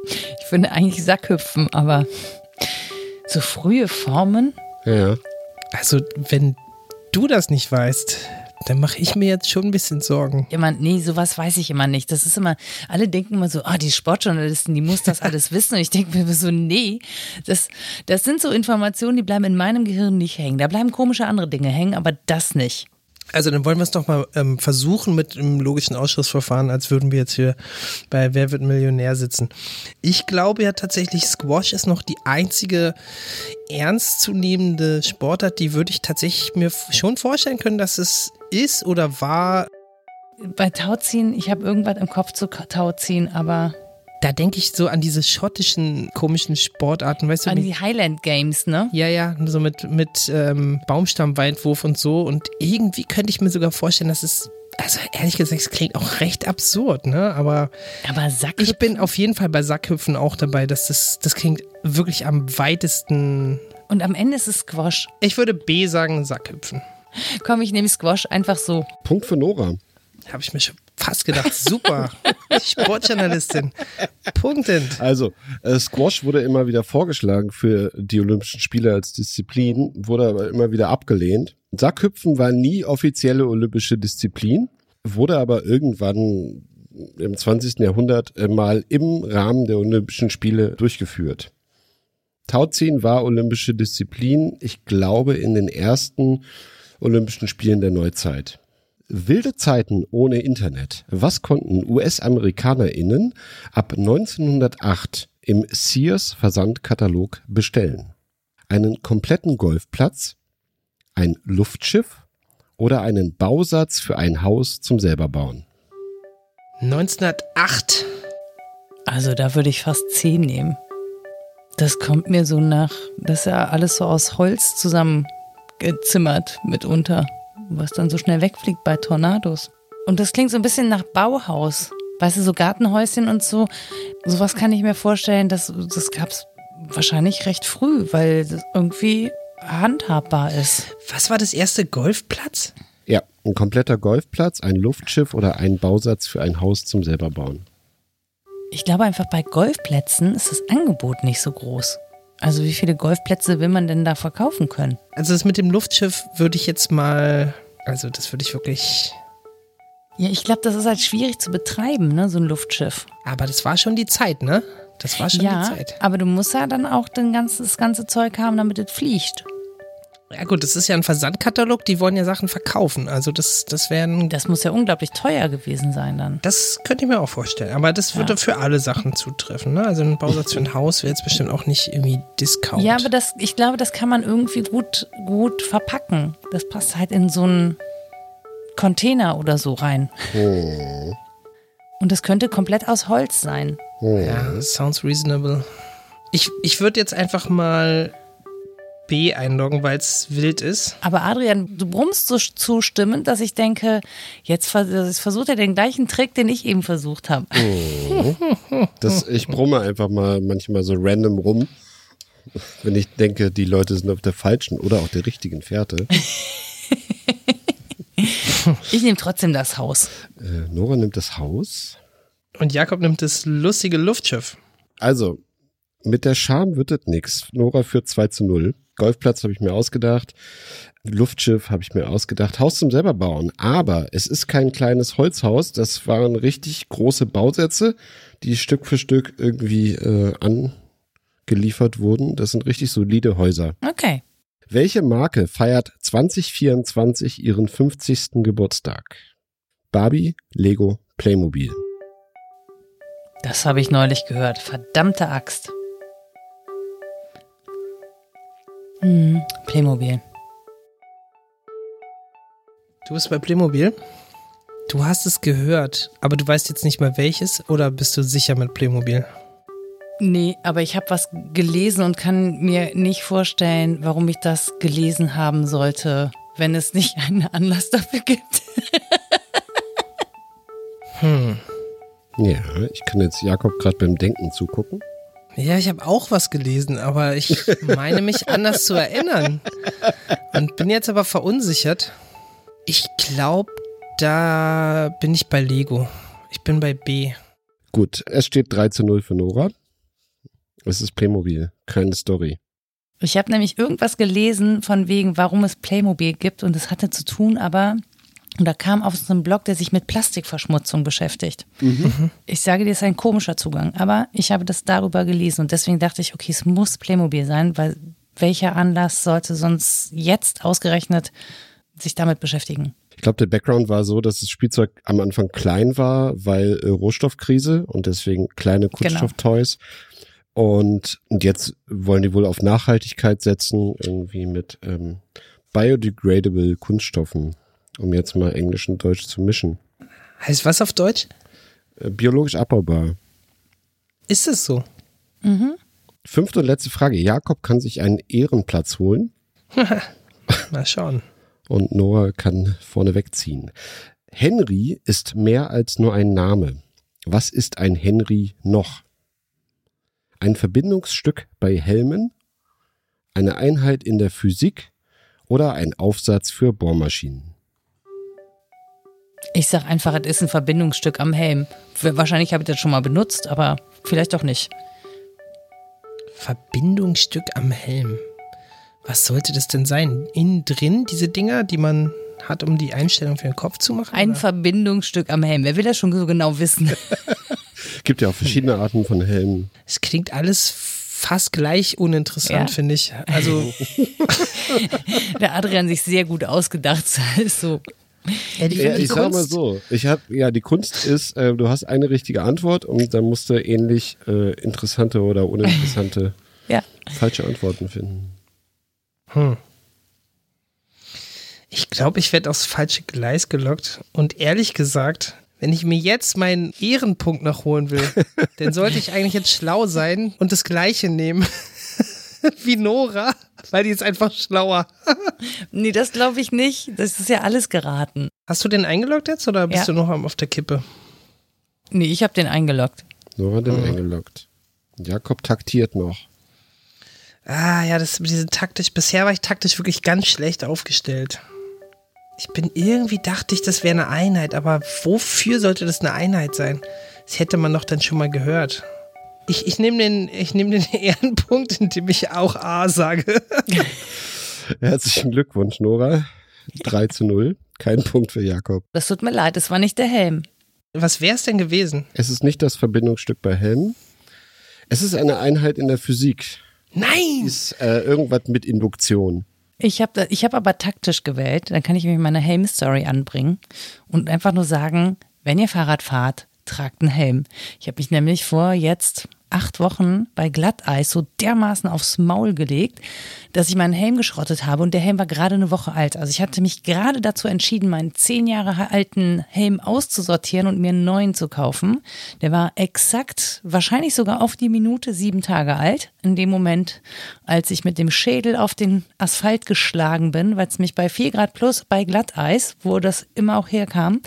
Ich finde eigentlich Sackhüpfen, aber so frühe Formen? Ja. Also, wenn du das nicht weißt, dann mache ich mir jetzt schon ein bisschen Sorgen. Immer, nee, sowas weiß ich immer nicht. Das ist immer, alle denken immer so, ah, die Sportjournalisten, die muss das alles wissen. Und ich denke mir so, nee, das, das sind so Informationen, die bleiben in meinem Gehirn nicht hängen. Da bleiben komische andere Dinge hängen, aber das nicht. Also dann wollen wir es doch mal ähm, versuchen mit dem logischen Ausschussverfahren, als würden wir jetzt hier bei Wer wird Millionär sitzen. Ich glaube ja tatsächlich, Squash ist noch die einzige ernstzunehmende Sportart, die würde ich tatsächlich mir schon vorstellen können, dass es ist oder war. Bei Tauziehen, ich habe irgendwas im Kopf zu Tauziehen, aber Da denke ich so an diese schottischen komischen Sportarten, weißt du? An die Highland Games, ne? Ja, ja, so mit, mit ähm, Baumstammweitwurf und so. Und irgendwie könnte ich mir sogar vorstellen, dass es also ehrlich gesagt, es klingt auch recht absurd, ne? Aber, Aber Sackhüpfen? ich bin auf jeden Fall bei Sackhüpfen auch dabei. Dass das, das klingt wirklich am weitesten. Und am Ende ist es Squash. Ich würde B sagen, Sackhüpfen. Komm, ich nehme Squash einfach so. Punkt für Nora. Habe ich mir schon fast gedacht. Super. Sportjournalistin. Punktend. Also, äh, Squash wurde immer wieder vorgeschlagen für die Olympischen Spiele als Disziplin, wurde aber immer wieder abgelehnt. Sackhüpfen war nie offizielle olympische Disziplin, wurde aber irgendwann im 20. Jahrhundert äh, mal im Rahmen der Olympischen Spiele durchgeführt. Tauziehen war olympische Disziplin, ich glaube, in den ersten Olympischen Spielen der Neuzeit. Wilde Zeiten ohne Internet. Was konnten US-AmerikanerInnen ab 1908 im Sears Versandkatalog bestellen? Einen kompletten Golfplatz, ein Luftschiff oder einen Bausatz für ein Haus zum selber bauen? 1908. Also da würde ich fast 10 nehmen. Das kommt mir so nach, das ist ja alles so aus Holz zusammengezimmert mitunter, was dann so schnell wegfliegt bei Tornados. Und das klingt so ein bisschen nach Bauhaus. Weißt du, so Gartenhäuschen und so. Sowas kann ich mir vorstellen, das, das gab es wahrscheinlich recht früh, weil das irgendwie handhabbar ist. Was war das erste Golfplatz? Ja, ein kompletter Golfplatz, ein Luftschiff oder ein Bausatz für ein Haus zum selber bauen. Ich glaube einfach bei Golfplätzen ist das Angebot nicht so groß. Also wie viele Golfplätze will man denn da verkaufen können? Also das mit dem Luftschiff würde ich jetzt mal, also das würde ich wirklich, Ja, ich glaube, das ist halt schwierig zu betreiben, ne, so ein Luftschiff. aber das war schon die Zeit, ne? Das war schon ja, die Zeit. aber du musst ja dann auch den ganzen, das ganze Zeug haben, damit es fliegt. Ja gut, das ist ja ein Versandkatalog, die wollen ja Sachen verkaufen. Also das, das wären, Das muss ja unglaublich teuer gewesen sein dann. das könnte ich mir auch vorstellen. Aber das würde Ja. für alle Sachen zutreffen, ne? Also ein Bausatz für ein Haus wäre jetzt bestimmt auch nicht irgendwie Discount. Ja, aber das, ich glaube, das kann man irgendwie gut, gut verpacken. Das passt halt in so einen Container oder so rein. Und das könnte komplett aus Holz sein. Ja, das sounds reasonable. Ich, ich würde jetzt einfach mal B einloggen, weil es wild ist. Aber Adrian, du brummst so zustimmend, dass ich denke, jetzt vers versucht er den gleichen Trick, den ich eben versucht habe. Das, ich brumme einfach mal manchmal so random rum, wenn ich denke, die Leute sind auf der falschen oder auch der richtigen Fährte. Ich nehme trotzdem das Haus. Äh, Nora nimmt das Haus. Und Jakob nimmt das lustige Luftschiff. Also, mit der Scham wird das nix. Nora führt 2 zu 0. Golfplatz habe ich mir ausgedacht. Luftschiff habe ich mir ausgedacht. Haus zum selber bauen. Aber es ist kein kleines Holzhaus. Das waren richtig große Bausätze, die Stück für Stück irgendwie äh, angeliefert wurden. Das sind richtig solide Häuser. Okay. Welche Marke feiert 2024 ihren 50. Geburtstag? Barbie, Lego, Playmobil. Das habe ich neulich gehört. Verdammte Axt. Hm, Playmobil. Du bist bei Playmobil. Du hast es gehört, aber du weißt jetzt nicht mal welches oder bist du sicher mit Playmobil? Nee, aber ich habe was gelesen und kann mir nicht vorstellen, warum ich das gelesen haben sollte, wenn es nicht einen Anlass dafür gibt. Ja, ich kann jetzt Jakob gerade beim Denken zugucken. Ja, ich habe auch was gelesen, aber ich meine mich anders zu erinnern. Und bin jetzt aber verunsichert. Ich glaube, da bin ich bei Lego. Ich bin bei B. Gut, es steht 3 zu 0 für Nora. Es ist Playmobil, keine Story. Ich habe nämlich irgendwas gelesen von wegen, warum es Playmobil gibt und es hatte zu tun, aber und da kam auf so einen Blog, der sich mit Plastikverschmutzung beschäftigt. Ich sage dir, es ist ein komischer Zugang, aber ich habe das darüber gelesen und deswegen dachte ich, okay, es muss Playmobil sein, weil welcher Anlass sollte sonst jetzt ausgerechnet sich damit beschäftigen? Ich glaube, der Background war so, dass das Spielzeug am Anfang klein war, weil äh, Rohstoffkrise und deswegen kleine Kunststofftoys. Und, und jetzt wollen die wohl auf Nachhaltigkeit setzen, irgendwie mit ähm, biodegradable Kunststoffen, um jetzt mal Englisch und Deutsch zu mischen. Heißt was auf Deutsch? Äh, biologisch abbaubar. Ist es so? Mhm. Fünfte und letzte Frage. Jakob kann sich einen Ehrenplatz holen. Mal schauen. Und Noah kann vorne wegziehen. Henry ist mehr als nur ein Name. Was ist ein Henry noch? Ein Verbindungsstück bei Helmen, eine Einheit in der Physik oder ein Aufsatz für Bohrmaschinen? Ich sag einfach, es ist ein Verbindungsstück am Helm. Wahrscheinlich habe ich das schon mal benutzt, aber vielleicht auch nicht. Verbindungsstück am Helm. Was sollte das denn sein? Innen drin diese Dinger, die man hat, um die Einstellung für den Kopf zu machen? Ein oder? Verbindungsstück am Helm. Wer will das schon so genau wissen? Gibt ja auch verschiedene Arten von Helmen. Es klingt alles fast gleich uninteressant, ja. finde ich. Also der Adrian sich sehr gut ausgedacht, ist so. Ja, ja, ich sag mal so, ich habe ja die Kunst ist, äh, du hast eine richtige Antwort und dann musst du ähnlich äh, interessante oder uninteressante ja. falsche Antworten finden. Hm. Ich glaube, ich werde aufs falsche Gleis gelockt und ehrlich gesagt, wenn ich mir jetzt meinen Ehrenpunkt noch holen will, dann sollte ich eigentlich jetzt schlau sein und das Gleiche nehmen wie Nora, weil die ist einfach schlauer. nee, das glaube ich nicht. Das ist ja alles geraten. Hast du den eingeloggt jetzt oder bist ja. du noch auf der Kippe? Nee, ich habe den eingeloggt. Nora hat den mhm. eingeloggt. Jakob taktiert noch. Ah, ja, das diese taktisch. Bisher war ich taktisch wirklich ganz schlecht aufgestellt. Ich bin irgendwie dachte ich, das wäre eine Einheit, aber wofür sollte das eine Einheit sein? Das hätte man doch dann schon mal gehört. Ich, ich nehme den, ich nehm den Ehrenpunkt, indem ich auch A sage. Herzlichen Glückwunsch, Nora. 3 zu 0. Kein Punkt für Jakob. Das tut mir leid, es war nicht der Helm. Was wäre es denn gewesen? Es ist nicht das Verbindungsstück bei Helm. Es ist eine Einheit in der Physik. Nein! Ist äh, irgendwas mit Induktion. Ich habe ich hab aber taktisch gewählt, dann kann ich mich meine Helm-Story anbringen und einfach nur sagen, wenn ihr Fahrrad fahrt, tragt einen Helm. Ich habe mich nämlich vor jetzt acht Wochen bei Glatteis so dermaßen aufs Maul gelegt, dass ich meinen Helm geschrottet habe und der Helm war gerade eine Woche alt. Also ich hatte mich gerade dazu entschieden, meinen zehn Jahre alten Helm auszusortieren und mir einen neuen zu kaufen. Der war exakt, wahrscheinlich sogar auf die Minute sieben Tage alt. In dem Moment, als ich mit dem Schädel auf den Asphalt geschlagen bin, weil es mich bei vier Grad plus bei Glatteis, wo das immer auch herkam,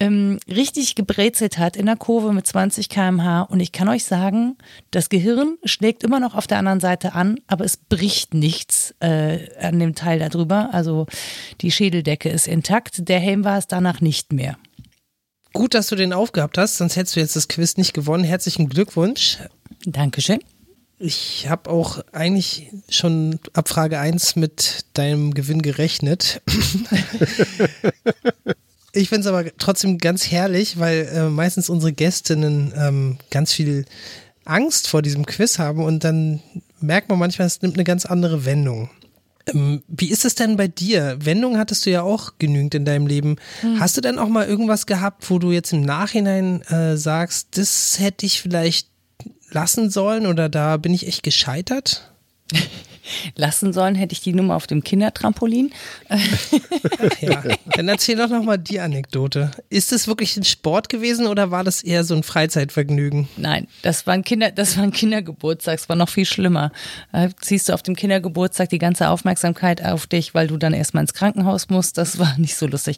ähm, richtig gebrezelt hat in der Kurve mit 20 km/h. Und ich kann euch sagen, das Gehirn schlägt immer noch auf der anderen Seite an, aber es bricht nichts äh, an dem Teil darüber. Also die Schädeldecke ist intakt. Der Helm war es danach nicht mehr. Gut, dass du den aufgehabt hast, sonst hättest du jetzt das Quiz nicht gewonnen. Herzlichen Glückwunsch. Dankeschön. Ich habe auch eigentlich schon ab Frage 1 mit deinem Gewinn gerechnet. Ich finde es aber trotzdem ganz herrlich, weil äh, meistens unsere Gästinnen ähm, ganz viel Angst vor diesem Quiz haben und dann merkt man manchmal, es nimmt eine ganz andere Wendung. Ähm, wie ist es denn bei dir? Wendung hattest du ja auch genügend in deinem Leben. Hm. Hast du denn auch mal irgendwas gehabt, wo du jetzt im Nachhinein äh, sagst, das hätte ich vielleicht lassen sollen oder da bin ich echt gescheitert? Lassen sollen, hätte ich die Nummer auf dem Kindertrampolin. ja, dann erzähl doch nochmal die Anekdote. Ist es wirklich ein Sport gewesen oder war das eher so ein Freizeitvergnügen? Nein, das war ein Kinder, das war ein Kindergeburtstag, es war noch viel schlimmer. Da ziehst du auf dem Kindergeburtstag die ganze Aufmerksamkeit auf dich, weil du dann erstmal ins Krankenhaus musst. Das war nicht so lustig.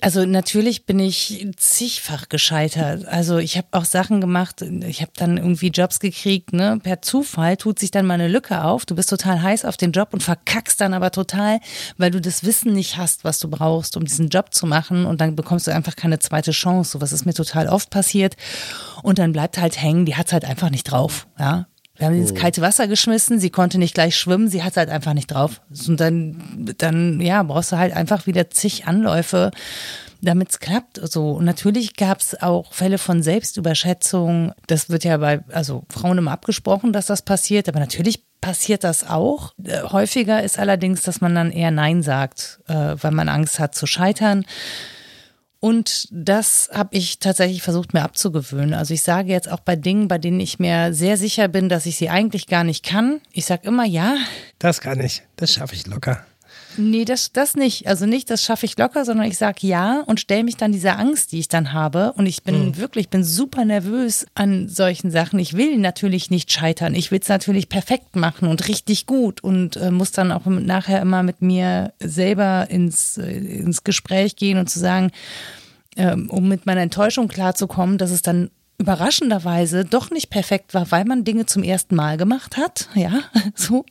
Also natürlich bin ich zigfach gescheitert. Also ich habe auch Sachen gemacht, ich habe dann irgendwie Jobs gekriegt, ne? Per Zufall tut sich dann mal eine Lücke auf. Du bist total heiß auf den Job und verkackst dann aber total, weil du das Wissen nicht hast, was du brauchst, um diesen Job zu machen und dann bekommst du einfach keine zweite Chance. So was ist mir total oft passiert und dann bleibt halt hängen, die hat halt einfach nicht drauf, ja. Wir haben sie ins oh. kalte Wasser geschmissen, sie konnte nicht gleich schwimmen, sie hat halt einfach nicht drauf. Und dann, dann, ja, brauchst du halt einfach wieder zig Anläufe, damit es klappt. So, und natürlich gab es auch Fälle von Selbstüberschätzung. Das wird ja bei, also Frauen immer abgesprochen, dass das passiert, aber natürlich passiert das auch. Äh, häufiger ist allerdings, dass man dann eher Nein sagt, äh, weil man Angst hat zu scheitern. Und das habe ich tatsächlich versucht mir abzugewöhnen. Also ich sage jetzt auch bei Dingen, bei denen ich mir sehr sicher bin, dass ich sie eigentlich gar nicht kann. Ich sage immer ja. Das kann ich. Das schaffe ich locker. Nee, das, das nicht. Also nicht, das schaffe ich locker, sondern ich sage ja und stelle mich dann dieser Angst, die ich dann habe. Und ich bin mhm. wirklich, bin super nervös an solchen Sachen. Ich will natürlich nicht scheitern. Ich will es natürlich perfekt machen und richtig gut und äh, muss dann auch nachher immer mit mir selber ins, äh, ins Gespräch gehen und zu sagen, ähm, um mit meiner Enttäuschung klarzukommen, dass es dann überraschenderweise doch nicht perfekt war, weil man Dinge zum ersten Mal gemacht hat, ja, so.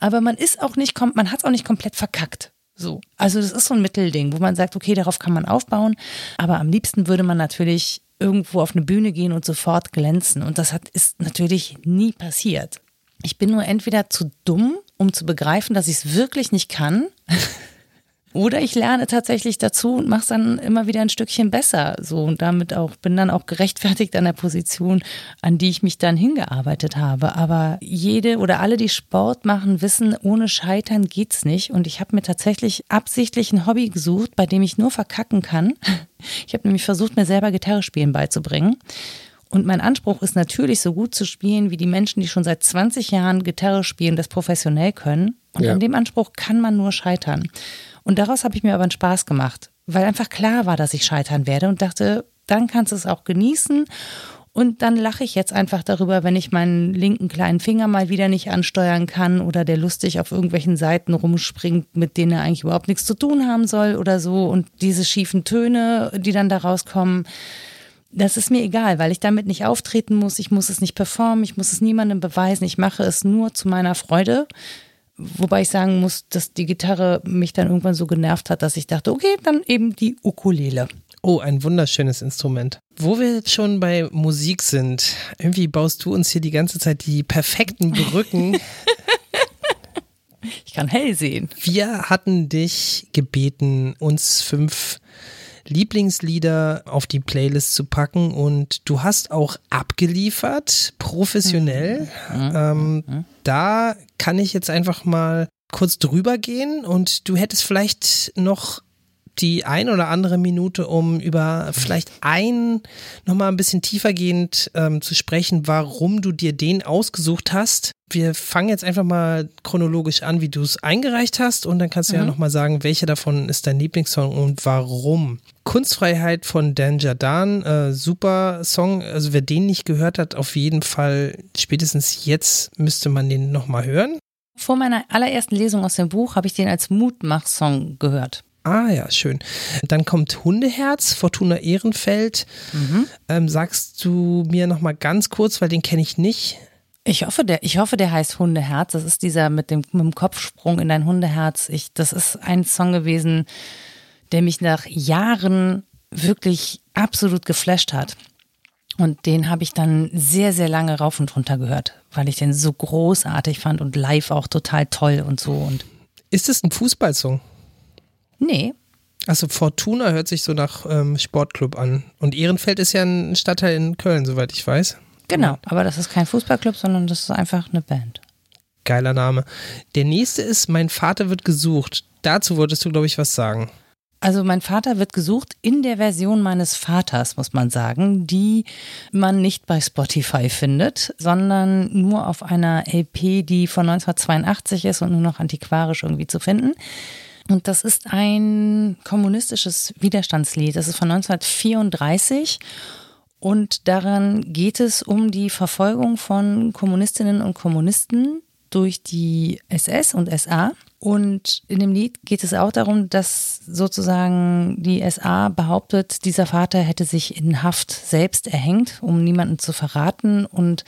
Aber man ist auch nicht, man hat es auch nicht komplett verkackt. So. Also das ist so ein Mittelding, wo man sagt, okay, darauf kann man aufbauen. Aber am liebsten würde man natürlich irgendwo auf eine Bühne gehen und sofort glänzen. Und das hat, ist natürlich nie passiert. Ich bin nur entweder zu dumm, um zu begreifen, dass ich es wirklich nicht kann. Oder ich lerne tatsächlich dazu und mache es dann immer wieder ein Stückchen besser. So und damit auch bin dann auch gerechtfertigt an der Position, an die ich mich dann hingearbeitet habe. Aber jede oder alle, die Sport machen, wissen, ohne Scheitern geht's nicht. Und ich habe mir tatsächlich absichtlich ein Hobby gesucht, bei dem ich nur verkacken kann. Ich habe nämlich versucht, mir selber Gitarre spielen beizubringen. Und mein Anspruch ist natürlich, so gut zu spielen wie die Menschen, die schon seit 20 Jahren Gitarre spielen, das professionell können. Und ja. an dem Anspruch kann man nur scheitern. Und daraus habe ich mir aber einen Spaß gemacht, weil einfach klar war, dass ich scheitern werde und dachte, dann kannst du es auch genießen. Und dann lache ich jetzt einfach darüber, wenn ich meinen linken kleinen Finger mal wieder nicht ansteuern kann oder der lustig auf irgendwelchen Seiten rumspringt, mit denen er eigentlich überhaupt nichts zu tun haben soll oder so. Und diese schiefen Töne, die dann da rauskommen, das ist mir egal, weil ich damit nicht auftreten muss. Ich muss es nicht performen, ich muss es niemandem beweisen. Ich mache es nur zu meiner Freude. Wobei ich sagen muss, dass die Gitarre mich dann irgendwann so genervt hat, dass ich dachte, okay, dann eben die Ukulele. Oh, ein wunderschönes Instrument. Wo wir jetzt schon bei Musik sind, irgendwie baust du uns hier die ganze Zeit die perfekten Brücken. ich kann hell sehen. Wir hatten dich gebeten, uns fünf Lieblingslieder auf die Playlist zu packen und du hast auch abgeliefert, professionell. Mhm. Ähm, mhm. Da kann ich jetzt einfach mal kurz drüber gehen und du hättest vielleicht noch die ein oder andere Minute, um über vielleicht ein nochmal ein bisschen tiefergehend ähm, zu sprechen, warum du dir den ausgesucht hast. Wir fangen jetzt einfach mal chronologisch an, wie du es eingereicht hast und dann kannst du mhm. ja nochmal sagen, welcher davon ist dein Lieblingssong und warum. Kunstfreiheit von Dan Jadan, äh, super Song. Also wer den nicht gehört hat, auf jeden Fall spätestens jetzt müsste man den nochmal hören. Vor meiner allerersten Lesung aus dem Buch habe ich den als Mutmach-Song gehört. Ah ja, schön. Dann kommt Hundeherz, Fortuna Ehrenfeld. Mhm. Ähm, sagst du mir noch mal ganz kurz, weil den kenne ich nicht. Ich hoffe, der, ich hoffe, der heißt Hundeherz. Das ist dieser mit dem, mit dem Kopfsprung in dein Hundeherz. Ich, das ist ein Song gewesen, der mich nach Jahren wirklich absolut geflasht hat. Und den habe ich dann sehr, sehr lange rauf und runter gehört, weil ich den so großartig fand und live auch total toll und so. Und ist es ein Fußballsong? Nee. Also Fortuna hört sich so nach ähm, Sportclub an. Und Ehrenfeld ist ja ein Stadtteil in Köln, soweit ich weiß. Genau, aber das ist kein Fußballclub, sondern das ist einfach eine Band. Geiler Name. Der nächste ist Mein Vater wird gesucht. Dazu wolltest du, glaube ich, was sagen. Also mein Vater wird gesucht in der Version meines Vaters, muss man sagen, die man nicht bei Spotify findet, sondern nur auf einer LP, die von 1982 ist und nur noch antiquarisch irgendwie zu finden. Und das ist ein kommunistisches Widerstandslied. Das ist von 1934. Und daran geht es um die Verfolgung von Kommunistinnen und Kommunisten durch die SS und SA. Und in dem Lied geht es auch darum, dass sozusagen die SA behauptet, dieser Vater hätte sich in Haft selbst erhängt, um niemanden zu verraten und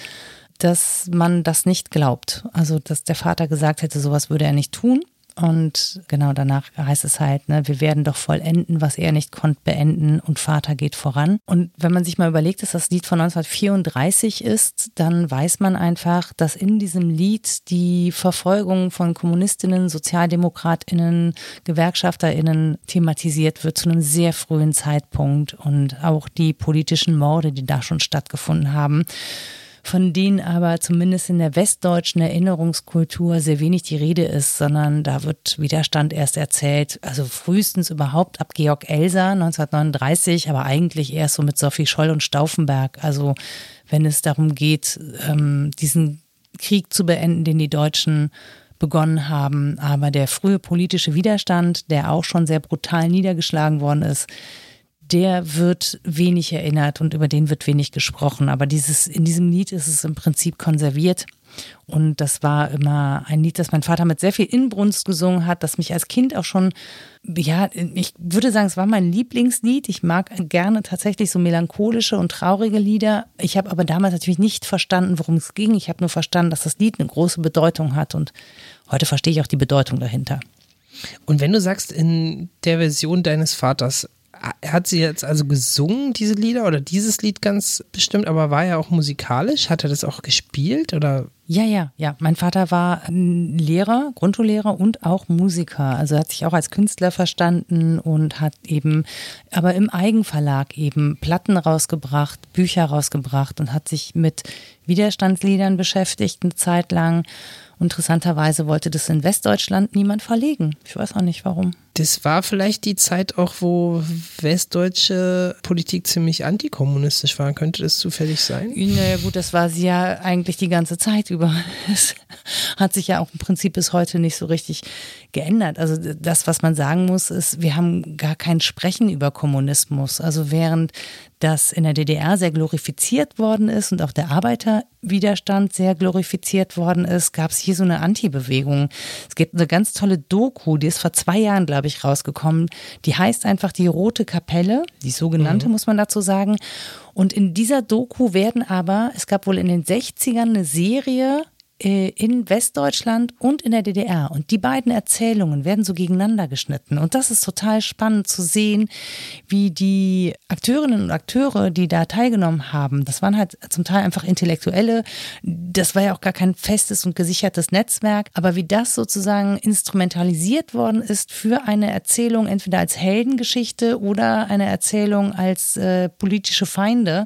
dass man das nicht glaubt. Also, dass der Vater gesagt hätte, sowas würde er nicht tun. Und genau danach heißt es halt, ne, wir werden doch vollenden, was er nicht konnte beenden und Vater geht voran. Und wenn man sich mal überlegt, dass das Lied von 1934 ist, dann weiß man einfach, dass in diesem Lied die Verfolgung von Kommunistinnen, Sozialdemokratinnen, Gewerkschafterinnen thematisiert wird zu einem sehr frühen Zeitpunkt und auch die politischen Morde, die da schon stattgefunden haben von denen aber zumindest in der westdeutschen Erinnerungskultur sehr wenig die Rede ist, sondern da wird Widerstand erst erzählt, also frühestens überhaupt ab Georg Elser 1939, aber eigentlich erst so mit Sophie Scholl und Stauffenberg. Also wenn es darum geht, ähm, diesen Krieg zu beenden, den die Deutschen begonnen haben. Aber der frühe politische Widerstand, der auch schon sehr brutal niedergeschlagen worden ist, der wird wenig erinnert und über den wird wenig gesprochen. Aber dieses, in diesem Lied ist es im Prinzip konserviert. Und das war immer ein Lied, das mein Vater mit sehr viel Inbrunst gesungen hat, das mich als Kind auch schon, ja, ich würde sagen, es war mein Lieblingslied. Ich mag gerne tatsächlich so melancholische und traurige Lieder. Ich habe aber damals natürlich nicht verstanden, worum es ging. Ich habe nur verstanden, dass das Lied eine große Bedeutung hat und heute verstehe ich auch die Bedeutung dahinter. Und wenn du sagst, in der Version deines Vaters, hat sie jetzt also gesungen, diese Lieder oder dieses Lied ganz bestimmt, aber war er auch musikalisch? Hat er das auch gespielt oder? Ja, ja, ja. Mein Vater war Lehrer, Grundschullehrer und auch Musiker. Also hat sich auch als Künstler verstanden und hat eben, aber im Eigenverlag eben Platten rausgebracht, Bücher rausgebracht und hat sich mit Widerstandsliedern beschäftigt eine Zeit lang. Interessanterweise wollte das in Westdeutschland niemand verlegen. Ich weiß auch nicht warum. Das war vielleicht die Zeit auch, wo westdeutsche Politik ziemlich antikommunistisch war. Könnte das zufällig sein? Naja gut, das war sie ja eigentlich die ganze Zeit über. Es hat sich ja auch im Prinzip bis heute nicht so richtig geändert. Also das, was man sagen muss, ist, wir haben gar kein Sprechen über Kommunismus. Also während das in der DDR sehr glorifiziert worden ist und auch der Arbeiterwiderstand sehr glorifiziert worden ist, gab es hier so eine Anti-Bewegung. Es gibt eine ganz tolle Doku, die ist vor zwei Jahren, glaube ich, rausgekommen. Die heißt einfach die Rote Kapelle, die sogenannte, mhm. muss man dazu sagen. Und in dieser Doku werden aber, es gab wohl in den 60ern eine Serie in Westdeutschland und in der DDR. Und die beiden Erzählungen werden so gegeneinander geschnitten. Und das ist total spannend zu sehen, wie die Akteurinnen und Akteure, die da teilgenommen haben, das waren halt zum Teil einfach Intellektuelle. Das war ja auch gar kein festes und gesichertes Netzwerk. Aber wie das sozusagen instrumentalisiert worden ist für eine Erzählung, entweder als Heldengeschichte oder eine Erzählung als äh, politische Feinde,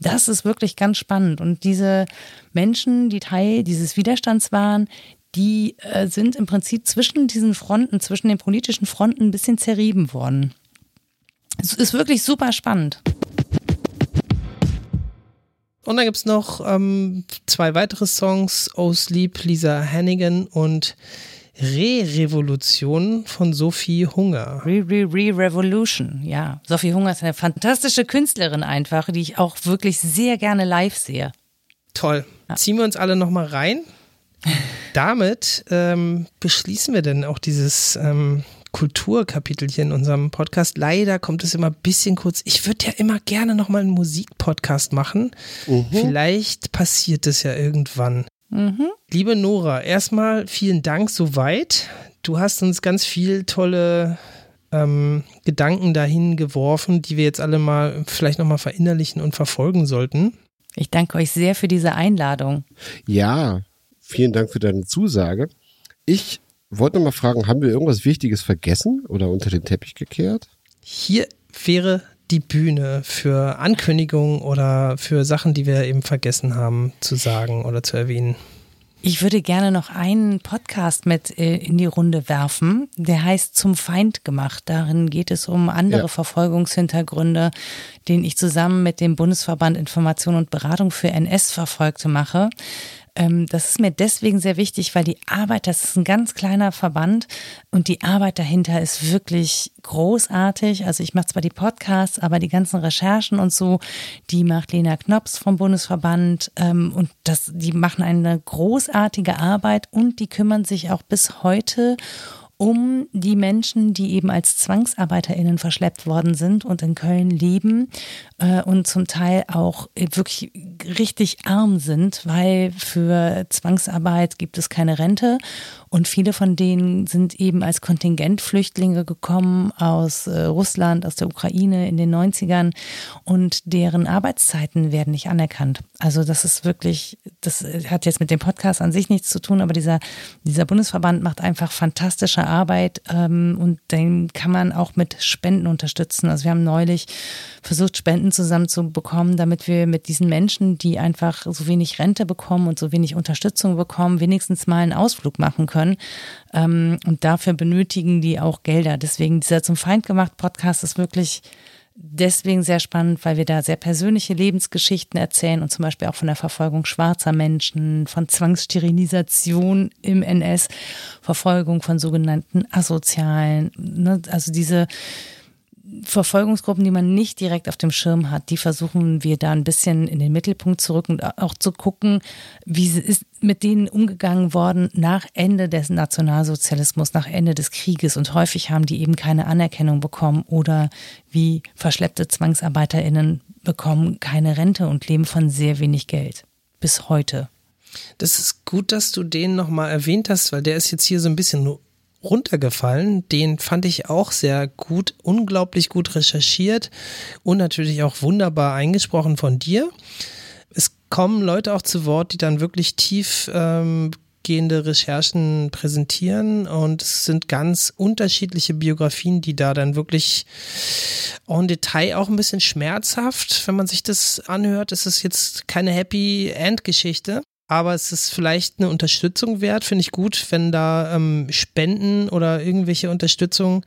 das ist wirklich ganz spannend. Und diese Menschen, die Teil dieses Widerstands waren, die äh, sind im Prinzip zwischen diesen Fronten, zwischen den politischen Fronten ein bisschen zerrieben worden. Es ist wirklich super spannend. Und dann gibt es noch ähm, zwei weitere Songs, Oh Sleep, Lisa Hannigan und Re-Revolution von Sophie Hunger. Re-Re-Re-Revolution, ja. Sophie Hunger ist eine fantastische Künstlerin einfach, die ich auch wirklich sehr gerne live sehe. Toll. Ja. Ziehen wir uns alle nochmal rein. Damit ähm, beschließen wir denn auch dieses ähm, Kulturkapitel hier in unserem Podcast. Leider kommt es immer ein bisschen kurz. Ich würde ja immer gerne nochmal einen Musikpodcast machen. Mhm. Vielleicht passiert es ja irgendwann. Mhm. Liebe Nora, erstmal vielen Dank soweit. Du hast uns ganz viel tolle ähm, Gedanken dahin geworfen, die wir jetzt alle mal vielleicht nochmal verinnerlichen und verfolgen sollten. Ich danke euch sehr für diese Einladung. Ja, vielen Dank für deine Zusage. Ich wollte noch mal fragen, haben wir irgendwas Wichtiges vergessen oder unter den Teppich gekehrt? Hier wäre die Bühne für Ankündigungen oder für Sachen, die wir eben vergessen haben zu sagen oder zu erwähnen. Ich würde gerne noch einen Podcast mit äh, in die Runde werfen. Der heißt Zum Feind gemacht. Darin geht es um andere ja. Verfolgungshintergründe, den ich zusammen mit dem Bundesverband Information und Beratung für NS-Verfolgte mache. Ähm, das ist mir deswegen sehr wichtig, weil die Arbeit, das ist ein ganz kleiner Verband und die Arbeit dahinter ist wirklich großartig. Also ich mache zwar die Podcasts, aber die ganzen Recherchen und so, die macht Lena Knops vom Bundesverband ähm, und das, die machen eine großartige Arbeit und die kümmern sich auch bis heute um die Menschen, die eben als ZwangsarbeiterInnen verschleppt worden sind und in Köln leben äh, und zum Teil auch wirklich richtig arm sind, weil für Zwangsarbeit gibt es keine Rente und viele von denen sind eben als Kontingentflüchtlinge gekommen aus äh, Russland, aus der Ukraine in den 90ern und deren Arbeitszeiten werden nicht anerkannt. Also das ist wirklich, das hat jetzt mit dem Podcast an sich nichts zu tun, aber dieser, dieser Bundesverband macht einfach fantastische Arbeit ähm, und den kann man auch mit Spenden unterstützen. Also wir haben neulich versucht, Spenden zusammenzubekommen, damit wir mit diesen Menschen, die einfach so wenig Rente bekommen und so wenig Unterstützung bekommen, wenigstens mal einen Ausflug machen können. Ähm, und dafür benötigen die auch Gelder. Deswegen dieser zum Feind gemacht Podcast ist wirklich deswegen sehr spannend, weil wir da sehr persönliche Lebensgeschichten erzählen und zum Beispiel auch von der Verfolgung schwarzer Menschen, von Zwangssterilisation im NS, Verfolgung von sogenannten Asozialen, ne? also diese Verfolgungsgruppen, die man nicht direkt auf dem Schirm hat, die versuchen wir da ein bisschen in den Mittelpunkt zu rücken und auch zu gucken, wie ist mit denen umgegangen worden nach Ende des Nationalsozialismus, nach Ende des Krieges. Und häufig haben die eben keine Anerkennung bekommen oder wie verschleppte ZwangsarbeiterInnen bekommen keine Rente und leben von sehr wenig Geld. Bis heute. Das ist gut, dass du den nochmal erwähnt hast, weil der ist jetzt hier so ein bisschen runtergefallen. Den fand ich auch sehr gut, unglaublich gut recherchiert und natürlich auch wunderbar eingesprochen von dir. Es kommen Leute auch zu Wort, die dann wirklich tief ähm, gehende Recherchen präsentieren und es sind ganz unterschiedliche Biografien, die da dann wirklich en Detail auch ein bisschen schmerzhaft, wenn man sich das anhört, ist es jetzt keine Happy End Geschichte, aber es ist vielleicht eine Unterstützung wert. Finde ich gut, wenn da ähm, Spenden oder irgendwelche Unterstützung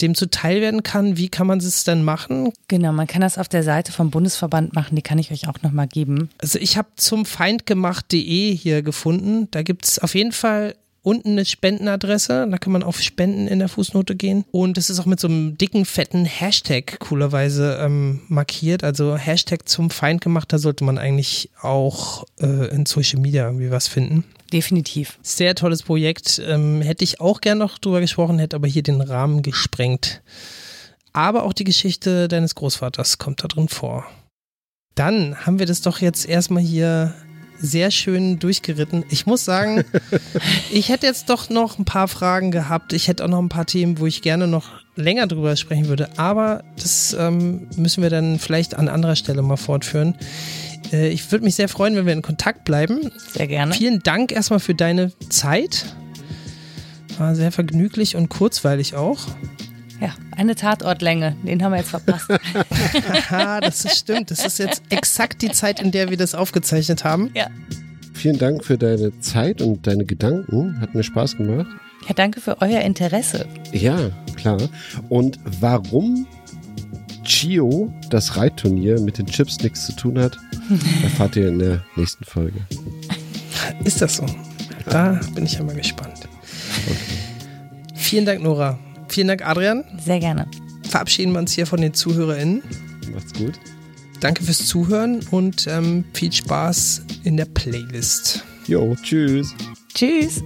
dem zuteil werden kann. Wie kann man es denn machen? Genau, man kann das auf der Seite vom Bundesverband machen. Die kann ich euch auch nochmal geben. Also ich habe zum feindgemacht.de hier gefunden. Da gibt es auf jeden Fall unten eine Spendenadresse. Da kann man auf Spenden in der Fußnote gehen. Und es ist auch mit so einem dicken, fetten Hashtag coolerweise ähm, markiert. Also Hashtag zum Feind gemacht. Da sollte man eigentlich auch äh, in Social Media irgendwie was finden. Definitiv. Sehr tolles Projekt. Ähm, hätte ich auch gern noch drüber gesprochen, hätte aber hier den Rahmen gesprengt. Aber auch die Geschichte deines Großvaters kommt da drin vor. Dann haben wir das doch jetzt erstmal hier sehr schön durchgeritten. Ich muss sagen, ich hätte jetzt doch noch ein paar Fragen gehabt. Ich hätte auch noch ein paar Themen, wo ich gerne noch länger drüber sprechen würde. Aber das ähm, müssen wir dann vielleicht an anderer Stelle mal fortführen. Äh, ich würde mich sehr freuen, wenn wir in Kontakt bleiben. Sehr gerne. Vielen Dank erstmal für deine Zeit. War sehr vergnüglich und kurzweilig auch. Ja, eine Tatortlänge, den haben wir jetzt verpasst. das ist stimmt. Das ist jetzt exakt die Zeit, in der wir das aufgezeichnet haben. Ja. Vielen Dank für deine Zeit und deine Gedanken. Hat mir Spaß gemacht. Ja, danke für euer Interesse. Ja, klar. Und warum Chio, das Reitturnier, mit den Chips nichts zu tun hat, erfahrt ihr in der nächsten Folge. Ist das so? Da bin ich ja mal gespannt. Okay. Vielen Dank, Nora. Vielen Dank, Adrian. Sehr gerne. Verabschieden wir uns hier von den ZuhörerInnen. Macht's gut. Danke fürs Zuhören und ähm, viel Spaß in der Playlist. Jo, tschüss. Tschüss.